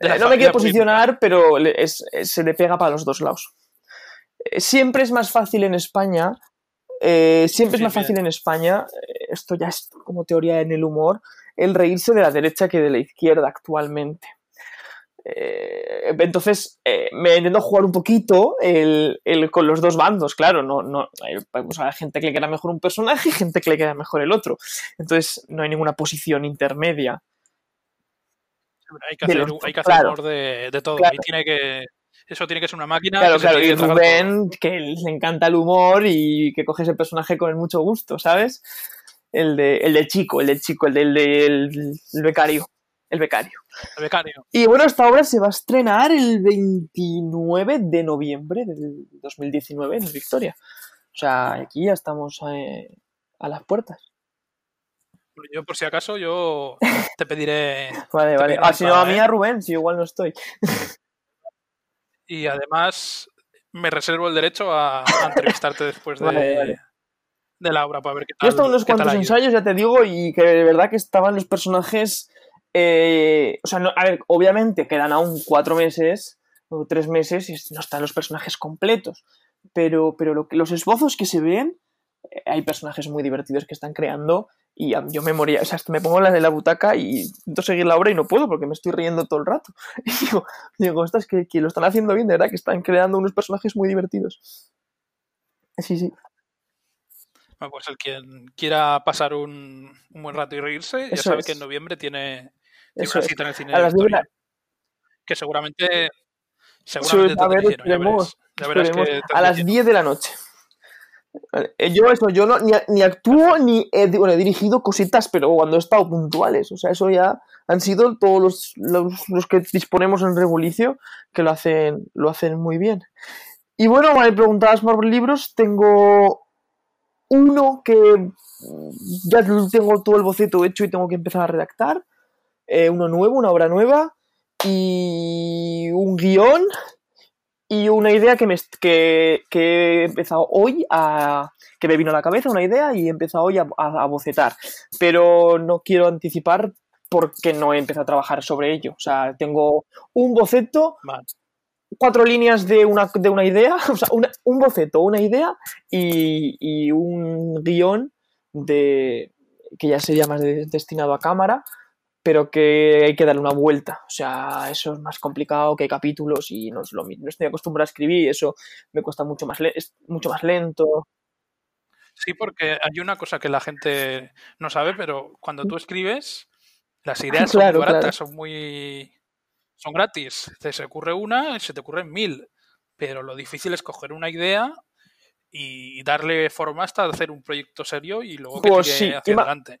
Eh, no me quiero política. posicionar, pero es- es- se le pega para los dos lados. Eh, Siempre es más fácil en España, eh, siempre es más bien. fácil en España, esto ya es como teoría en el humor, el reírse de la derecha que de la izquierda actualmente. Eh, entonces, eh, me intento jugar un poquito el, el- con los dos bandos, claro, no, no, hay, pues, hay gente que le queda mejor un personaje y gente que le queda mejor el otro. Entonces, no hay ninguna posición intermedia. Hay que de hacer, los- hay que hacer claro. humor de, de todo. Claro. Y tiene que, eso tiene que ser una máquina. Claro, claro, y todo. Rubén, que le encanta el humor y que coge ese personaje con mucho gusto, ¿sabes? El de, el chico, el del chico, el del, el becario. El becario. El becario. Y bueno, esta obra se va a estrenar el 29 de noviembre del 2019 en Victoria. O sea, aquí ya estamos eh, a las puertas. Yo, por si acaso, yo te pediré. Vale, Te vale. pediré Ah, si no, a mí ¿eh? a Rubén, si igual no estoy. Y además, me reservo el derecho a, a entrevistarte después de, Vale, vale. de la obra para ver qué Yo tal. he estado en unos cuantos ensayos, ya te digo, y que de verdad que estaban los personajes. Eh, o sea, no- a ver, obviamente quedan aún cuatro meses o tres meses y no están los personajes completos. Pero, pero lo que- los esbozos que se ven, eh, hay personajes muy divertidos que están creando y yo me moría. O sea, me pongo la de la butaca y intento seguir la obra y no puedo porque me estoy riendo todo el rato. Y digo, digo ostras, que, que lo están haciendo bien, de verdad, que están creando unos personajes muy divertidos. Sí, sí. Bueno, pues el quien quiera pasar un, un buen rato y reírse, ya sabe es. que en noviembre tiene Eso una cita en el cine A de las diez de la- Victoria. Que seguramente. Seguramente a te ya esperemos, verás. Ya verás Esperemos, que te a las dirigieron. 10 de la noche. Eh, Yo eso, yo no, ni, ni actúo ni he, bueno, he dirigido cositas, pero cuando he estado puntuales. O sea, eso ya han sido todos los, los, los que disponemos en Rebulicio que lo hacen, lo hacen muy bien. Y bueno, me preguntabas por libros, tengo uno que ya tengo todo el boceto hecho y tengo que empezar a redactar, eh, uno nuevo, una obra nueva, y un guion y una idea que, me, que, que, he empezado hoy a... que me vino a la cabeza una idea y he empezado hoy a, a, bocetar. Pero no quiero anticipar porque no he empezado a trabajar sobre ello. O sea, tengo un boceto, cuatro líneas de una, de una idea, o sea, una, un boceto, una idea y, y un guion de que ya sería más de, destinado a cámara, pero que hay que darle una vuelta. O sea, eso es más complicado que hay capítulos y no es lo mismo. No estoy acostumbrado a escribir eso me cuesta mucho más, es mucho más lento. Sí, porque hay una cosa que la gente no sabe, pero cuando tú escribes, las ideas son Claro, muy baratas, claro. son muy. son gratis. Te se ocurre una y se te ocurren mil. Pero lo difícil es coger una idea y darle forma hasta hacer un proyecto serio y luego que Pues sí, hacia adelante.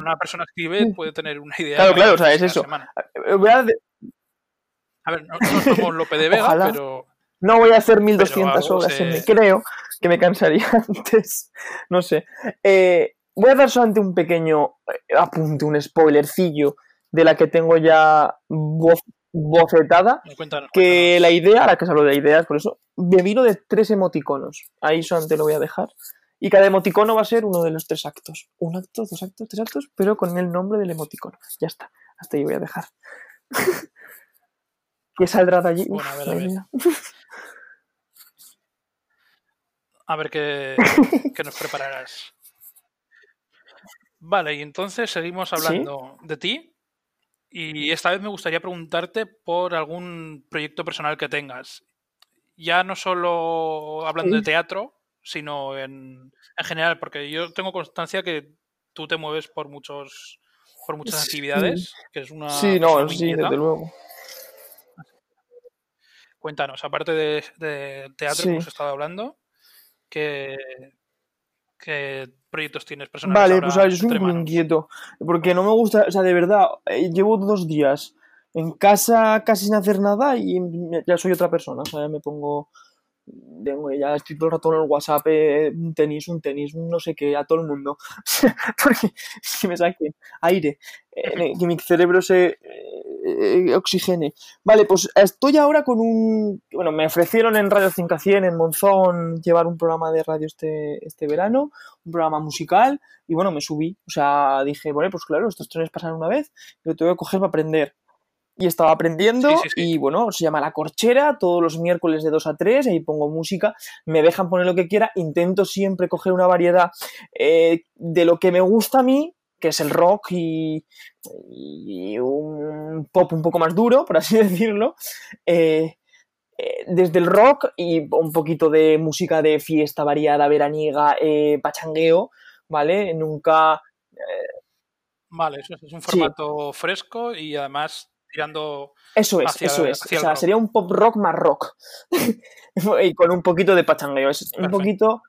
Una persona escribe, puede tener una idea. Claro, claro, o sea, es eso. semana. Eh, voy a ver, no, no somos Lope de Vega, Ojalá. pero. No voy a hacer 1200 algo horas, se- en- creo que me cansaría antes. No sé. Eh, voy a dar solamente un pequeño eh, apunte, un spoilercillo de la que tengo ya voz- bocetada. Cuéntanos. Que la idea, la que se hablo de ideas, por eso, me vino de tres emoticonos. Ahí solamente lo voy a dejar. Y cada emoticono va a ser uno de los tres actos. Un acto, dos actos, tres actos, pero con el nombre del emoticono. Ya está. Hasta ahí voy a dejar. ¿Qué saldrá de allí? Bueno, a ver, a ver. mía. A ver qué, qué nos prepararás. Vale, y entonces seguimos hablando de ti. Y esta vez me gustaría preguntarte por algún proyecto personal que tengas. Ya no solo hablando de teatro, sino en, en general, porque yo tengo constancia que tú te mueves por muchos por muchas Sí. actividades, que es una Sí, no, sí, inquieta. desde luego. Cuéntanos, aparte de, de teatro que Sí. hemos estado hablando, ¿qué, qué proyectos tienes personales Vale, ahora pues a ver, yo soy un inquieto. Porque no me gusta, o sea, de verdad, eh, llevo dos días en casa casi sin hacer nada y ya soy otra persona. O sea, ya me pongo. Ya estoy todo el rato en el WhatsApp, eh, un tenis, un tenis, un no sé qué, a todo el mundo. Porque si me saquen aire, eh, que mi cerebro se eh, oxigene. Vale, pues estoy ahora con un. Bueno, me ofrecieron en Radio 5 100 en Monzón llevar un programa de radio este, este verano, un programa musical, y bueno, me subí. O sea, dije, bueno, pues claro, estos trenes pasan una vez, lo tengo que coger para aprender. Y estaba aprendiendo, Sí, sí, sí. y bueno, se llama La Corchera, todos los miércoles de 2 a 3, ahí pongo música, me dejan poner lo que quiera, intento siempre coger una variedad eh, de lo que me gusta a mí, que es el rock y, y un pop un poco más duro, por así decirlo. eh, eh, desde el rock y un poquito de música de fiesta variada, veraniega, eh, pachangueo, ¿vale? Nunca. Vale, eso es, es un Sí. formato fresco y además tirando Eso es, Hacia- eso es. O sea, sería un pop rock más rock. y con un poquito de pachangueo. Es un poquito.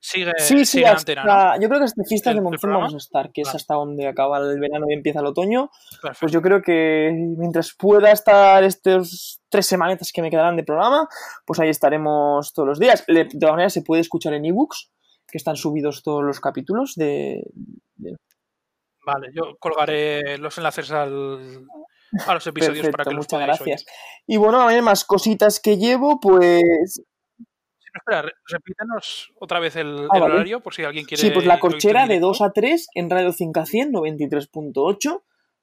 sigue, Sí, sí, hasta, antena, ¿no? yo creo que hasta fiestas ¿El- de Monzón vamos a estar, que es hasta donde acaba el verano y empieza el otoño. Perfecto. Pues yo creo que mientras pueda estar estos tres semanas que me quedarán de programa, pues ahí estaremos todos los días. De todas maneras, se puede escuchar en ebooks, que están subidos todos los capítulos de... Vale, yo colgaré los enlaces al, a los episodios para que Perfecto, los muchas gracias. oír. Y bueno, ver, más cositas que llevo, pues... Espera, re- repítenos otra vez el, Ah, el vale. horario por si alguien quiere. Sí, pues la corchera de directo. 2 a 3 en Radio 5 a 100, 93.8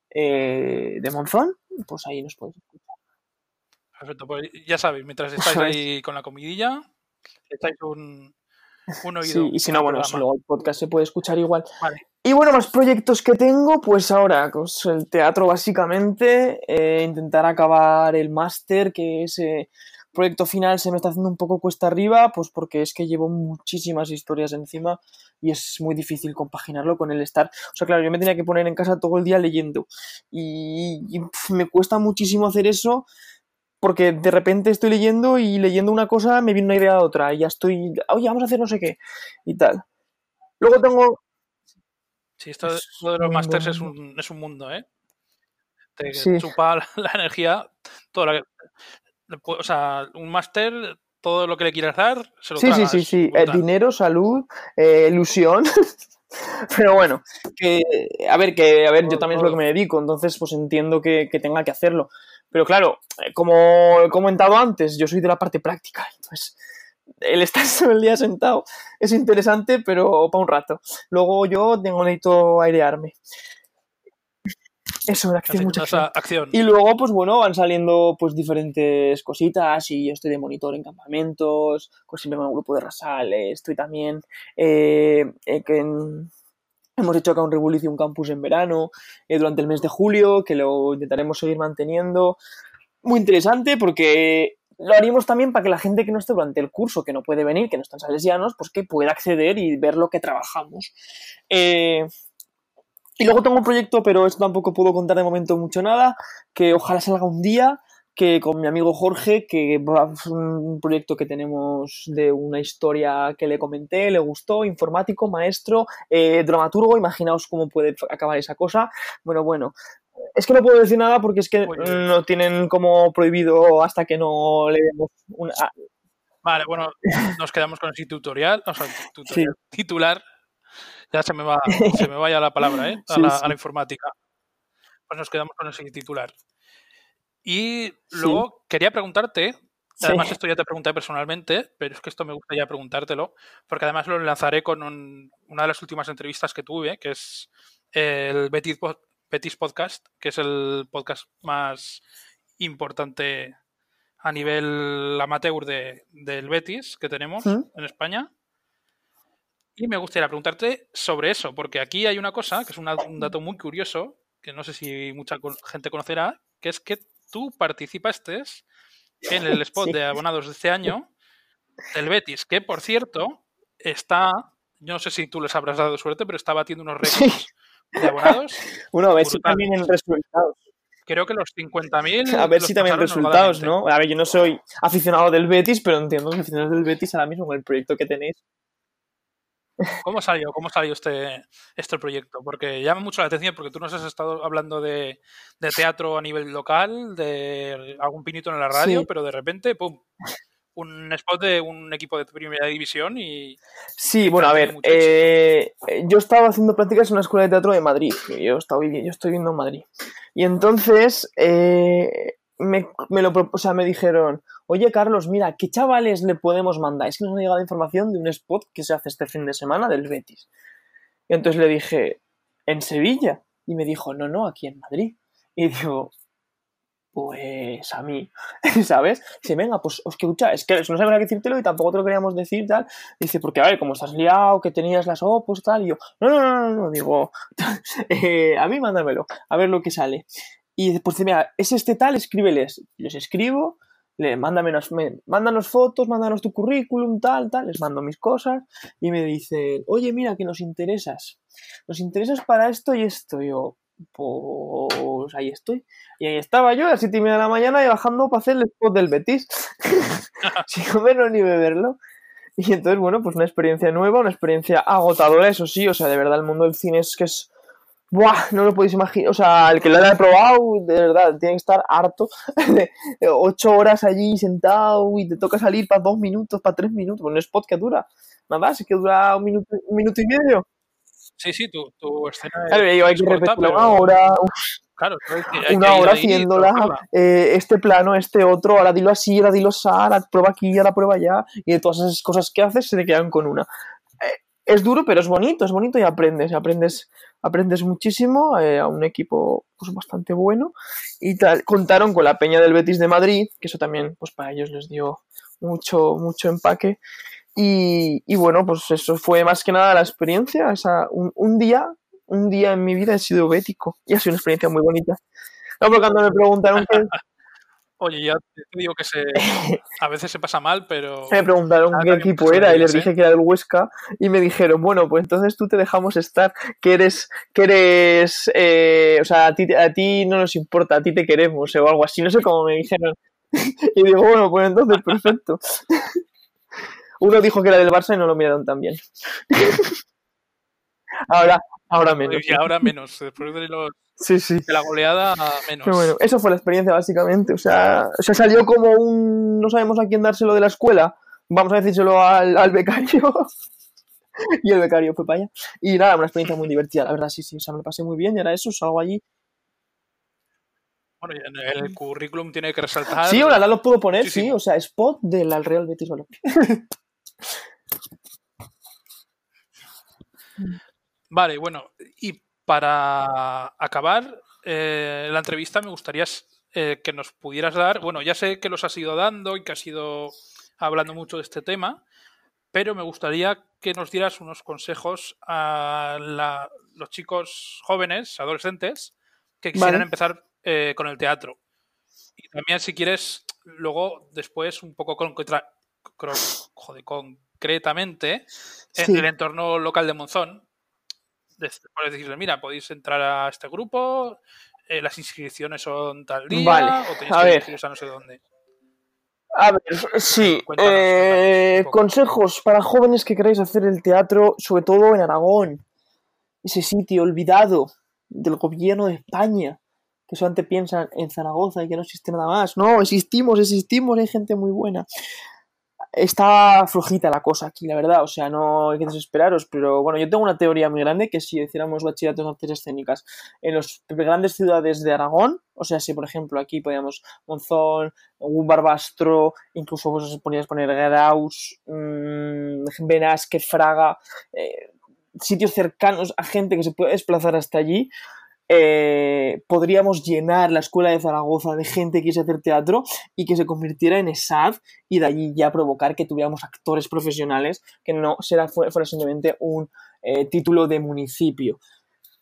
eh, de Monzón. Pues ahí nos podéis escuchar. Perfecto, pues ya sabéis, mientras estáis ahí con la comidilla, le echáis un, un oído. Sí, y si no, bueno, programa. luego el podcast se puede escuchar igual. Vale. Y bueno, más proyectos que tengo, pues ahora, pues el teatro básicamente, eh, intentar acabar el máster, que ese proyecto final se me está haciendo un poco cuesta arriba, pues porque es que llevo muchísimas historias encima y es muy difícil compaginarlo con el estar. O sea, claro, yo me tenía que poner en casa todo el día leyendo y, me cuesta muchísimo hacer eso porque de repente estoy leyendo y leyendo una cosa me viene una idea de otra y ya estoy, oye, vamos a hacer no sé qué y tal. Luego tengo, Sí, esto de, Es esto de los buen es un, es un mundo, ¿eh? Te Sí. chupa la, la energía, toda la, o sea, un máster, todo lo que le quieras dar, se lo Sí, sí, traga, sí, es sí. Eh, dinero, salud, eh, ilusión. Pero bueno, que a ver, que a ver, yo también es lo que me dedico, entonces pues entiendo que, que tenga que hacerlo. Pero claro, eh, como he comentado antes, yo soy de la parte práctica, entonces el estar todo el día sentado es interesante, pero para un rato. Luego yo tengo necesito airearme. Eso, de acción, mucha acción. acción. Y luego, pues bueno, van saliendo pues diferentes cositas y yo estoy de monitor en campamentos, pues siempre con un grupo de rasales, estoy también eh, eh, en- hemos hecho acá un Revolution Campus en verano eh, durante el mes de julio, que lo intentaremos seguir manteniendo. Muy interesante porque lo haríamos también para que la gente que no esté durante el curso, que no puede venir, que no están salesianos, pues que pueda acceder y ver lo que trabajamos. Eh, y luego tengo un proyecto, pero esto tampoco puedo contar de momento mucho nada, que ojalá salga un día, que con mi amigo Jorge, que es un proyecto que tenemos de una historia que le comenté, le gustó, informático, maestro, eh, dramaturgo, imaginaos cómo puede acabar esa cosa. Bueno, bueno. Es que no puedo decir nada porque es que no tienen como prohibido hasta que no le demos una... ah, Vale, bueno, nos quedamos con el tutorial, o sea, tutorial, titular. Ya se me va, se me vaya la palabra, ¿eh? A, Sí, la, sí. a la informática. Pues nos quedamos con ese titular. Y Sí. luego quería preguntarte, Sí. además esto ya te pregunté personalmente, pero es que esto me gusta ya preguntártelo, porque además lo enlazaré con un- una de las últimas entrevistas que tuve, que es el Betis, Betis Podcast, que es el podcast más importante a nivel amateur de, del Betis que tenemos en España. Y me gustaría preguntarte sobre eso, porque aquí hay una cosa, que es una- un dato muy curioso, que no sé si mucha gente conocerá, que es que tú participaste en el spot Sí. de abonados de este año del Betis, que por cierto está, yo no sé si tú les habrás dado suerte, pero está batiendo unos Sí. récords de abonados. Bueno, a ver si también en resultados. Creo que los 50.000. A ver los si también resultados. ¿no? A ver, yo no soy aficionado del Betis, pero entiendo que aficionados del Betis ahora mismo con el proyecto que tenéis. ¿Cómo salió? ¿Cómo salió este, este proyecto? Porque llama mucho la atención porque tú nos has estado hablando de, de teatro a nivel local, de algún pinito en la radio, Sí. pero de repente, ¡pum! Un spot de un equipo de primera división y Sí, bueno, a ver, éxito. eh, yo estaba haciendo prácticas en una escuela de teatro de Madrid. Yo, estaba, yo estoy viviendo en Madrid. Y entonces eh, me, me lo, o sea, me dijeron, oye Carlos, mira, ¿qué chavales le podemos mandar? Es que nos ha llegado información de un spot que se hace este fin de semana del Betis. Y entonces le dije, ¿en Sevilla? Y me dijo, no, no, aquí en Madrid. Y digo, pues a mí, ¿sabes? Dice, venga, pues os escucha, es que no sabía qué decírtelo y tampoco te lo queríamos decir, tal. Dice, porque a ver, como estás liado, que tenías las opos, tal, y yo, no, no, no, no, no, digo, eh, a mí mándamelo, a ver lo que sale. Y dice, pues dice, mira, es este tal, escríbeles. Les escribo, le, mándamenos, me, mándanos fotos, mándanos tu currículum, tal, tal, les mando mis cosas y me dicen, oye, mira, que nos interesas. Nos interesas para esto y esto. Y yo, pues ahí estoy. Y ahí estaba yo a las 7 y media de la mañana y bajando para hacer el spot del Betis. Sin comerlo ni beberlo. Y entonces, bueno, pues una experiencia nueva, una experiencia agotadora, eso sí. O sea, de verdad, el mundo del cine es que es. ¡Buah! No lo podéis imaginar. O sea, el que lo haya probado, de verdad, tiene que estar harto ocho horas allí sentado y te toca salir para dos minutos, para tres minutos. Bueno, un spot que dura. Nada, es que dura un minuto, un minuto y medio. Sí, sí, tu, tu escena es, Claro, hay que repetirla una hora, Claro, hay que- hay una que ir hora ahí y haciéndola, eh, este plano, este otro, ahora dilo así, ahora dilo así, ahora prueba aquí, ahora prueba allá, y de todas esas cosas que haces se te quedan con una. Es duro, pero es bonito, es bonito y aprendes, aprendes, aprendes muchísimo eh, a un equipo pues, bastante bueno. Y tal, contaron con la Peña del Betis de Madrid, que eso también pues para ellos les dio mucho, mucho empaque. Y, bueno, pues eso fue más que nada la experiencia, esa, un, un día, un día en mi vida he sido bético y ha sido una experiencia muy bonita. No, cuando me preguntaron Oye, ya te digo que se, a veces se pasa mal, pero me preguntaron qué equipo era y les gracias, dije que era del Huesca y me dijeron, bueno, pues entonces tú te dejamos estar, que eres, que eres, eh, o sea, a ti, a ti no nos importa, a ti te queremos o algo así, no sé cómo me dijeron. Y digo, bueno, pues entonces perfecto. Uno dijo que era del Barça y no lo miraron tan bien. Ahora, ahora menos. y ahora menos. Después de los Sí, sí. De la goleada menos. Pero bueno, eso fue la experiencia básicamente. O sea, o sea, salió como un. No sabemos a quién dárselo de la escuela. Vamos a decírselo al, al becario. y el becario fue para allá. Y nada, una experiencia muy divertida, la verdad, sí, sí. O sea, me lo pasé muy bien y era eso, salgo allí. Bueno, y en el currículum tiene que resaltar. Sí, ahora lo puedo poner, sí. O sea, spot del al Real Betis Balompié. Vale, bueno, para acabar eh, la entrevista me gustaría eh, que nos pudieras dar, bueno, ya sé que los has ido dando y que has ido hablando mucho de este tema, pero me gustaría que nos dieras unos consejos a la- los chicos jóvenes, adolescentes, que quisieran Vale. empezar eh, con el teatro. Y también, si quieres, luego, después, un poco cro- joder, concretamente, en Sí. el entorno local de Monzón, puedes decirle, mira, podéis entrar a este grupo, eh, las inscripciones son tal día, Vale, o tenéis a que ver. a no sé dónde. A ver, sí. Cuéntanos, eh, cuéntanos consejos para jóvenes que queráis hacer el teatro, sobre todo en Aragón. Ese sitio olvidado del gobierno de España. Que solamente piensan en Zaragoza y que no existe nada más. No, existimos, existimos, hay gente muy buena. Está flojita la cosa aquí, la verdad. O sea, no hay que desesperaros. Pero bueno, yo tengo una teoría muy grande que si hiciéramos bachillerato en artes escénicas en las grandes ciudades de Aragón, o sea, si por ejemplo aquí podíamos Monzón, Barbastro, incluso vos ponías poner Graus, Benasque, Fraga, eh, sitios cercanos a gente que se puede desplazar hasta allí, eh, podríamos llenar la escuela de Zaragoza de gente que quise hacer teatro y que se convirtiera en ESAD y de allí ya provocar que tuviéramos actores profesionales que no será, fuera, simplemente un eh, título de municipio.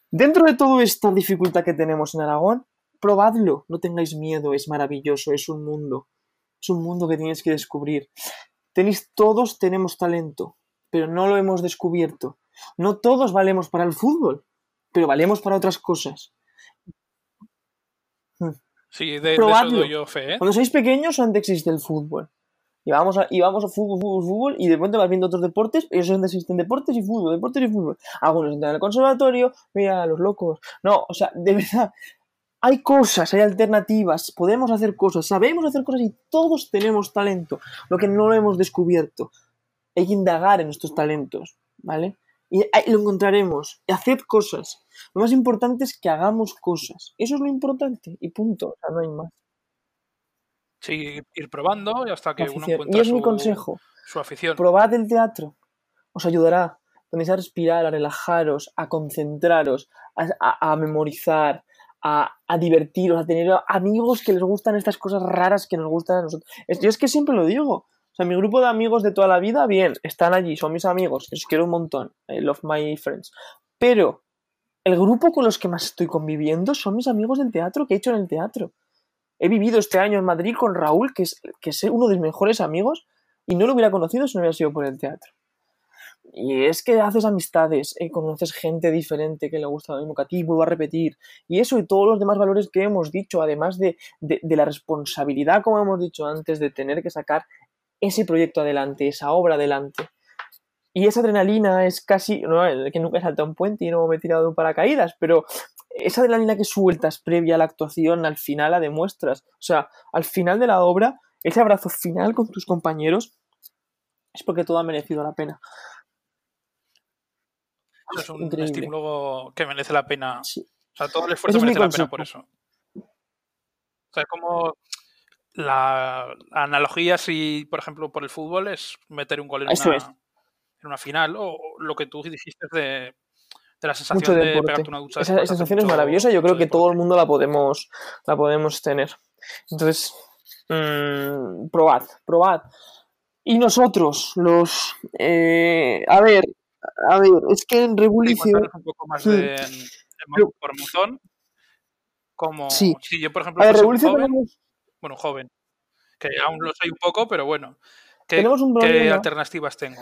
Dentro de toda esta dificultad que tenemos en Aragón, probadlo, no tengáis miedo, es maravilloso, es un mundo, es un mundo que tienes que descubrir. Tenéis, todos tenemos talento, pero no lo hemos descubierto. No todos valemos para el fútbol, pero valemos para otras cosas. Sí, de, de eso Probadlo. doy yo fe, ¿eh? Cuando sois pequeños, antes existe el fútbol. Y vamos a, y vamos a fútbol, fútbol, fútbol, y de repente vas viendo otros deportes, y eso es donde existen deportes y fútbol, deportes y fútbol. Algunos entran en el conservatorio, mira a los locos. No, o sea, de verdad, hay cosas, hay alternativas, podemos hacer cosas, sabemos hacer cosas y todos tenemos talento. Lo que no lo hemos descubierto. Hay que indagar en estos talentos, ¿vale? Y lo encontraremos. Y haced cosas. Lo más importante es que hagamos cosas. Eso es lo importante. Y punto. O sea, no hay más. Sí, ir probando y hasta que uno afición. encuentra Y es su, mi consejo. su afición. Probad el teatro. Os ayudará. Ponéis a respirar, a relajaros, a concentraros, a, a- a memorizar, a, a divertiros, a tener amigos que les gustan estas cosas raras que nos gustan a nosotros. Yo es que siempre lo digo. O sea, mi grupo de amigos de toda la vida, bien, están allí, son mis amigos, que os quiero un montón. I love my friends. Pero el grupo con los que más estoy conviviendo son mis amigos del teatro que he hecho en el teatro. He vivido este año en Madrid con Raúl, que es, que es uno de mis mejores amigos, y no lo hubiera conocido si no hubiera sido por el teatro. Y es que haces amistades, eh, conoces gente diferente que le gusta lo mismo que a ti, vuelvo a repetir. Y eso y todos los demás valores que hemos dicho, además de, de- de la responsabilidad, como hemos dicho antes, de tener que sacar ese proyecto adelante, esa obra adelante. Y esa adrenalina es casi, no, que nunca he saltado un puente y no me he tirado de un paracaídas, pero esa adrenalina que sueltas previa a la actuación, al final la demuestras. O sea, al final de la obra, ese abrazo final con tus compañeros, es porque todo ha merecido la pena. Eso es un Increíble. estímulo que merece la pena. Sí. O sea, todo el esfuerzo es merece la pena por eso. O sea, como la analogía, si por ejemplo por el fútbol, es meter un gol en, Eso una, es. en una final, o lo que tú dijiste de, de la sensación de pegarte una ducha. Esa, de esa sensación es maravillosa yo creo que todo el mundo la podemos, la podemos tener. Entonces, mm, probad, probad. Y nosotros, los... eh, a ver, a ver, es que en cuéntanos un poco más Sí. de, por Monzón. Como, Sí. si yo, por ejemplo, A ver, joven, tenemos, bueno, joven, que aún lo soy un poco, pero bueno, ¿qué, tenemos un qué problema alternativas tengo?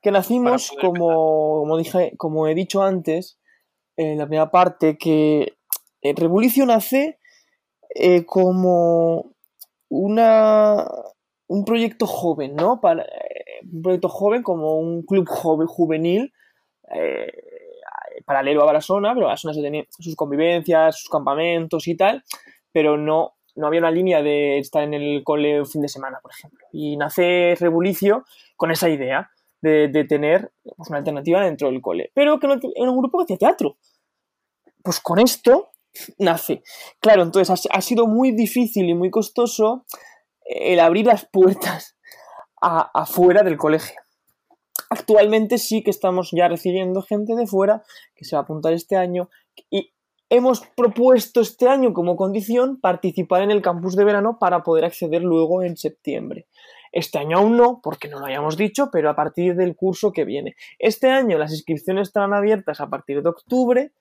que nacimos, como, como, dije, como he dicho antes, en la primera parte, que eh, Revolución nace eh, como una, un proyecto joven, ¿no? Para, eh, un proyecto joven como un club joven, juvenil, eh, paralelo a Barasona, pero Barasona se tenía sus convivencias, sus campamentos y tal, pero no, no había una línea de estar en el cole un fin de semana, por ejemplo. Y nace Rebulicio con esa idea de, tener pues, una alternativa dentro del cole, pero que no era un grupo que hacía teatro. Pues con esto nace. Claro, entonces ha, sido muy difícil y muy costoso el abrir las puertas afuera del colegio. Actualmente sí que estamos ya recibiendo gente de fuera que se va a apuntar este año y hemos propuesto este año como condición participar en el campus de verano para poder acceder luego en septiembre. Este año aún no, porque no lo hayamos dicho, pero a partir del curso que viene. Este año las inscripciones estarán abiertas a partir de octubre.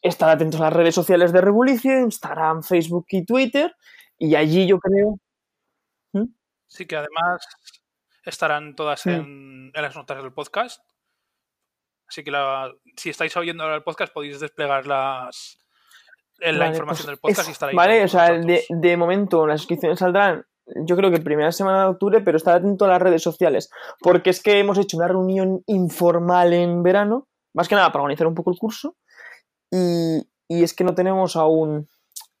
Estar atentos a las redes sociales de Revolution, Instagram, Facebook y Twitter. Y allí yo creo. ¿Mm? Sí, que además estarán todas en, en las notas del podcast. Así que la, si estáis oyendo ahora el podcast podéis desplegar las, la Vale, información pues del podcast es- y estar ahí. Vale, o sea, de, de momento las inscripciones saldrán, yo creo que primera semana de octubre, pero estar atento a las redes sociales, porque es que hemos hecho una reunión informal en verano, más que nada para organizar un poco el curso, y, y es que no tenemos aún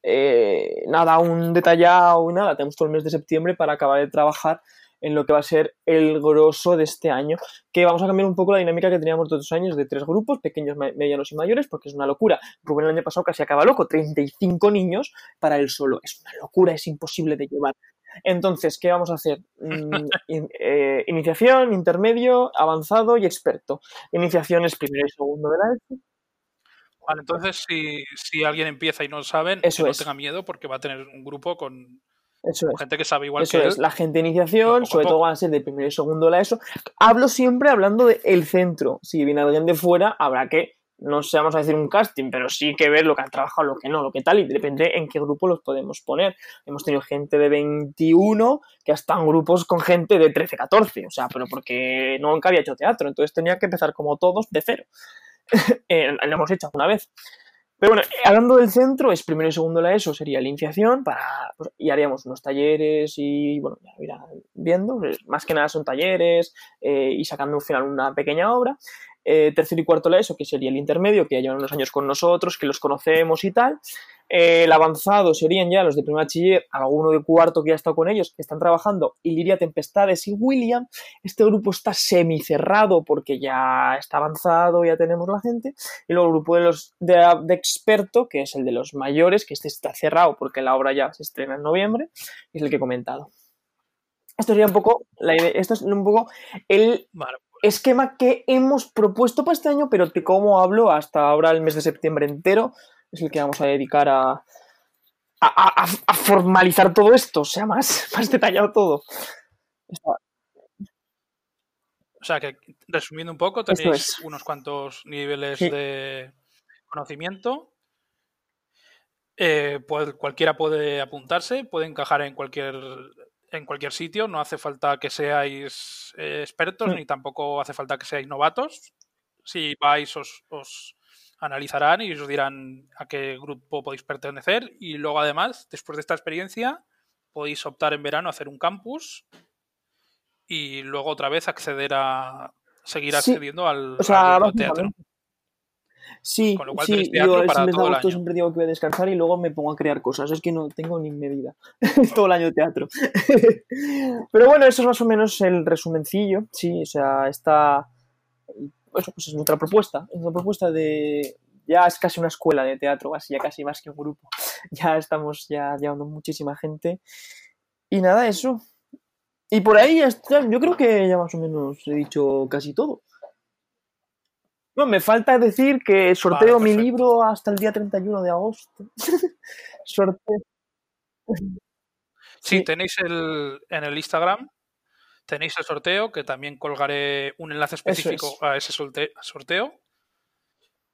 eh, nada aún detallado y nada, tenemos todo el mes de septiembre para acabar de trabajar en lo que va a ser el grosso de este año, que vamos a cambiar un poco la dinámica que teníamos de otros años de tres grupos, pequeños, me- medianos y mayores, porque es una locura. Rubén el año pasado casi acaba loco, 35 niños para él solo. Es una locura, es imposible de llevar. Entonces, ¿qué vamos a hacer? Mm, in- eh, iniciación, intermedio, avanzado y experto. Iniciación es primero y segundo de la ESO. Vale, entonces si, si alguien empieza y no lo saben, Eso que no es. tenga miedo porque va a tener un grupo con, Eso es. gente que sabe igual Eso que es, él. la gente de iniciación, sobre todo van a ser de primero y segundo de la ESO. Hablo siempre hablando del centro. Si viene alguien de fuera, habrá que, no sé, vamos a decir un casting, pero sí que ver lo que han trabajado, lo que no, lo que tal, y depende en qué grupo los podemos poner. Hemos tenido gente de 21 que hasta en grupos con gente de 13, 14, o sea, pero porque nunca había hecho teatro, entonces tenía que empezar como todos de cero. Eh, lo hemos hecho alguna vez. Pero bueno, hablando del centro, es primero y segundo la ESO, sería la iniciación, para, pues, y haríamos unos talleres y, bueno, ya irán viendo, pues, más que nada son talleres eh, y sacando al final una pequeña obra. Eh, tercero y cuarto la ESO, que sería el intermedio, que ya llevan unos años con nosotros, que los conocemos y tal. Eh, el avanzado serían ya los de primer bachiller, alguno de cuarto que ya ha estado con ellos, que están trabajando, Iliria Tempestades y William. Este grupo está semicerrado porque ya está avanzado, ya tenemos la gente. Y luego el grupo de los de, de experto, que es el de los mayores, que este está cerrado porque la obra ya se estrena en noviembre, es el que he comentado. Esto sería un poco, la idea- esto es un poco el esquema que hemos propuesto para este año, pero que como hablo hasta ahora el mes de septiembre entero, es el que vamos a dedicar a, a, a- a- a formalizar todo esto, o sea, más, más detallado todo. O sea que, resumiendo un poco, tenéis es. unos cuantos niveles Sí. de conocimiento. Eh, cualquiera puede apuntarse, puede encajar en cualquier, en cualquier sitio. No hace falta que seáis eh, expertos Mm. ni tampoco hace falta que seáis novatos. Si vais, os, os analizarán y os dirán a qué grupo podéis pertenecer. Y luego, además, después de esta experiencia, podéis optar en verano a hacer un campus y luego otra vez acceder a seguir Sí, accediendo al, O sea, al teatro. Sí, Con lo cual sí, yo para si me todo el agosto año. siempre digo que voy a descansar y luego me pongo a crear cosas. Es que no tengo ni medida. todo el año de teatro. Pero bueno, eso es más o menos el resumencillo. Sí, o sea, está. Eso pues es nuestra propuesta. Es una propuesta de. Ya es casi una escuela de teatro, así ya casi más que un grupo. Ya estamos ya llevando muchísima gente. Y nada, eso. Y por ahí ya está. Yo creo que ya más o menos he dicho casi todo. No, me falta decir que sorteo mi libro hasta el día 31 de agosto. sorteo. Sí, Sí. tenéis el, en el Instagram, tenéis el sorteo, que también colgaré un enlace específico es. a ese sorteo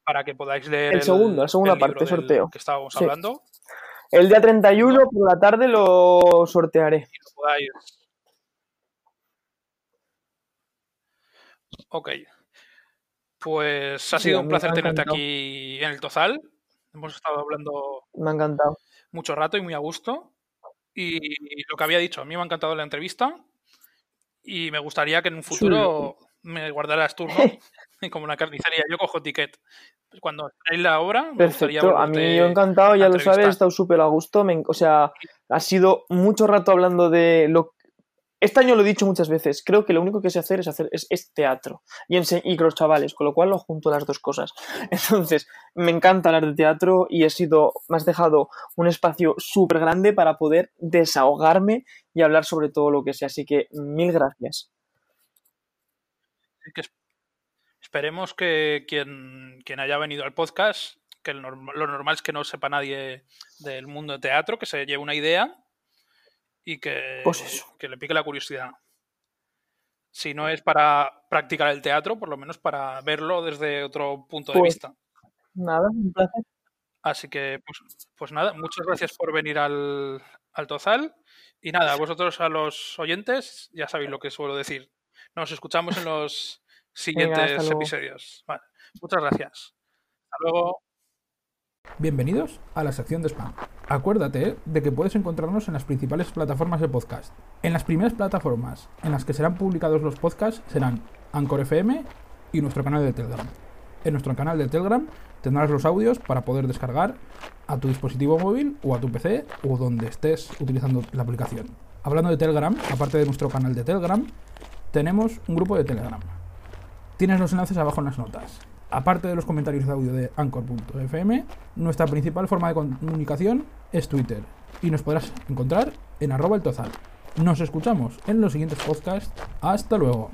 para que podáis leer El segundo, la segunda el parte, del sorteo. que estábamos Sí. hablando El día 31 por la tarde lo sortearé. y lo podáis. Ok. Pues ha sido un placer tenerte aquí en el Tozal. Hemos estado hablando Me ha encantado. mucho rato y muy a gusto. Y lo que había dicho, a mí me ha encantado la entrevista y me gustaría que en un futuro me guardaras turno como una carnicería. Yo cojo ticket. Cuando hay la obra, me gustaría Perfecto, a mí yo encantado, ya lo sabes, he estado súper a gusto, me o sea, ha sido mucho rato hablando de lo... Este año lo he dicho muchas veces, creo que lo único que sé hacer es, hacer, es, teatro y, y con los chavales, con lo cual lo junto las dos cosas. Entonces, me encanta hablar de teatro y he sido, me has dejado un espacio súper grande para poder desahogarme y hablar sobre todo lo que sé, así que mil gracias. Esperemos que quien, quien haya venido al podcast, que lo normal es que no sepa nadie del mundo de teatro, que se lleve una idea y que, Pues eso. que le pique la curiosidad. Si no es para practicar el teatro, por lo menos para verlo desde otro punto de Pues- vista. Nada, un placer. Así que, pues, pues nada, muchas gracias por venir al, al Tozal. Y nada, a vosotros, a los oyentes, ya sabéis lo que suelo decir. Nos escuchamos en los siguientes episodios. Vale, muchas gracias. Hasta luego. Bienvenidos a la sección de spam. Acuérdate de que puedes encontrarnos en las principales plataformas de podcast. En las primeras plataformas en las que serán publicados los podcasts serán Anchor FM y nuestro canal de Telegram. En nuestro canal de Telegram tendrás los audios para poder descargar a tu dispositivo móvil o a tu PC o donde estés utilizando la aplicación. Hablando de Telegram, aparte de nuestro canal de Telegram, tenemos un grupo de Telegram. Tienes los enlaces abajo en las notas. Aparte de los comentarios de audio de anchor.fm, nuestra principal forma de comunicación es Twitter y nos podrás encontrar en arroba el tozal. Nos escuchamos en los siguientes podcasts. Hasta luego.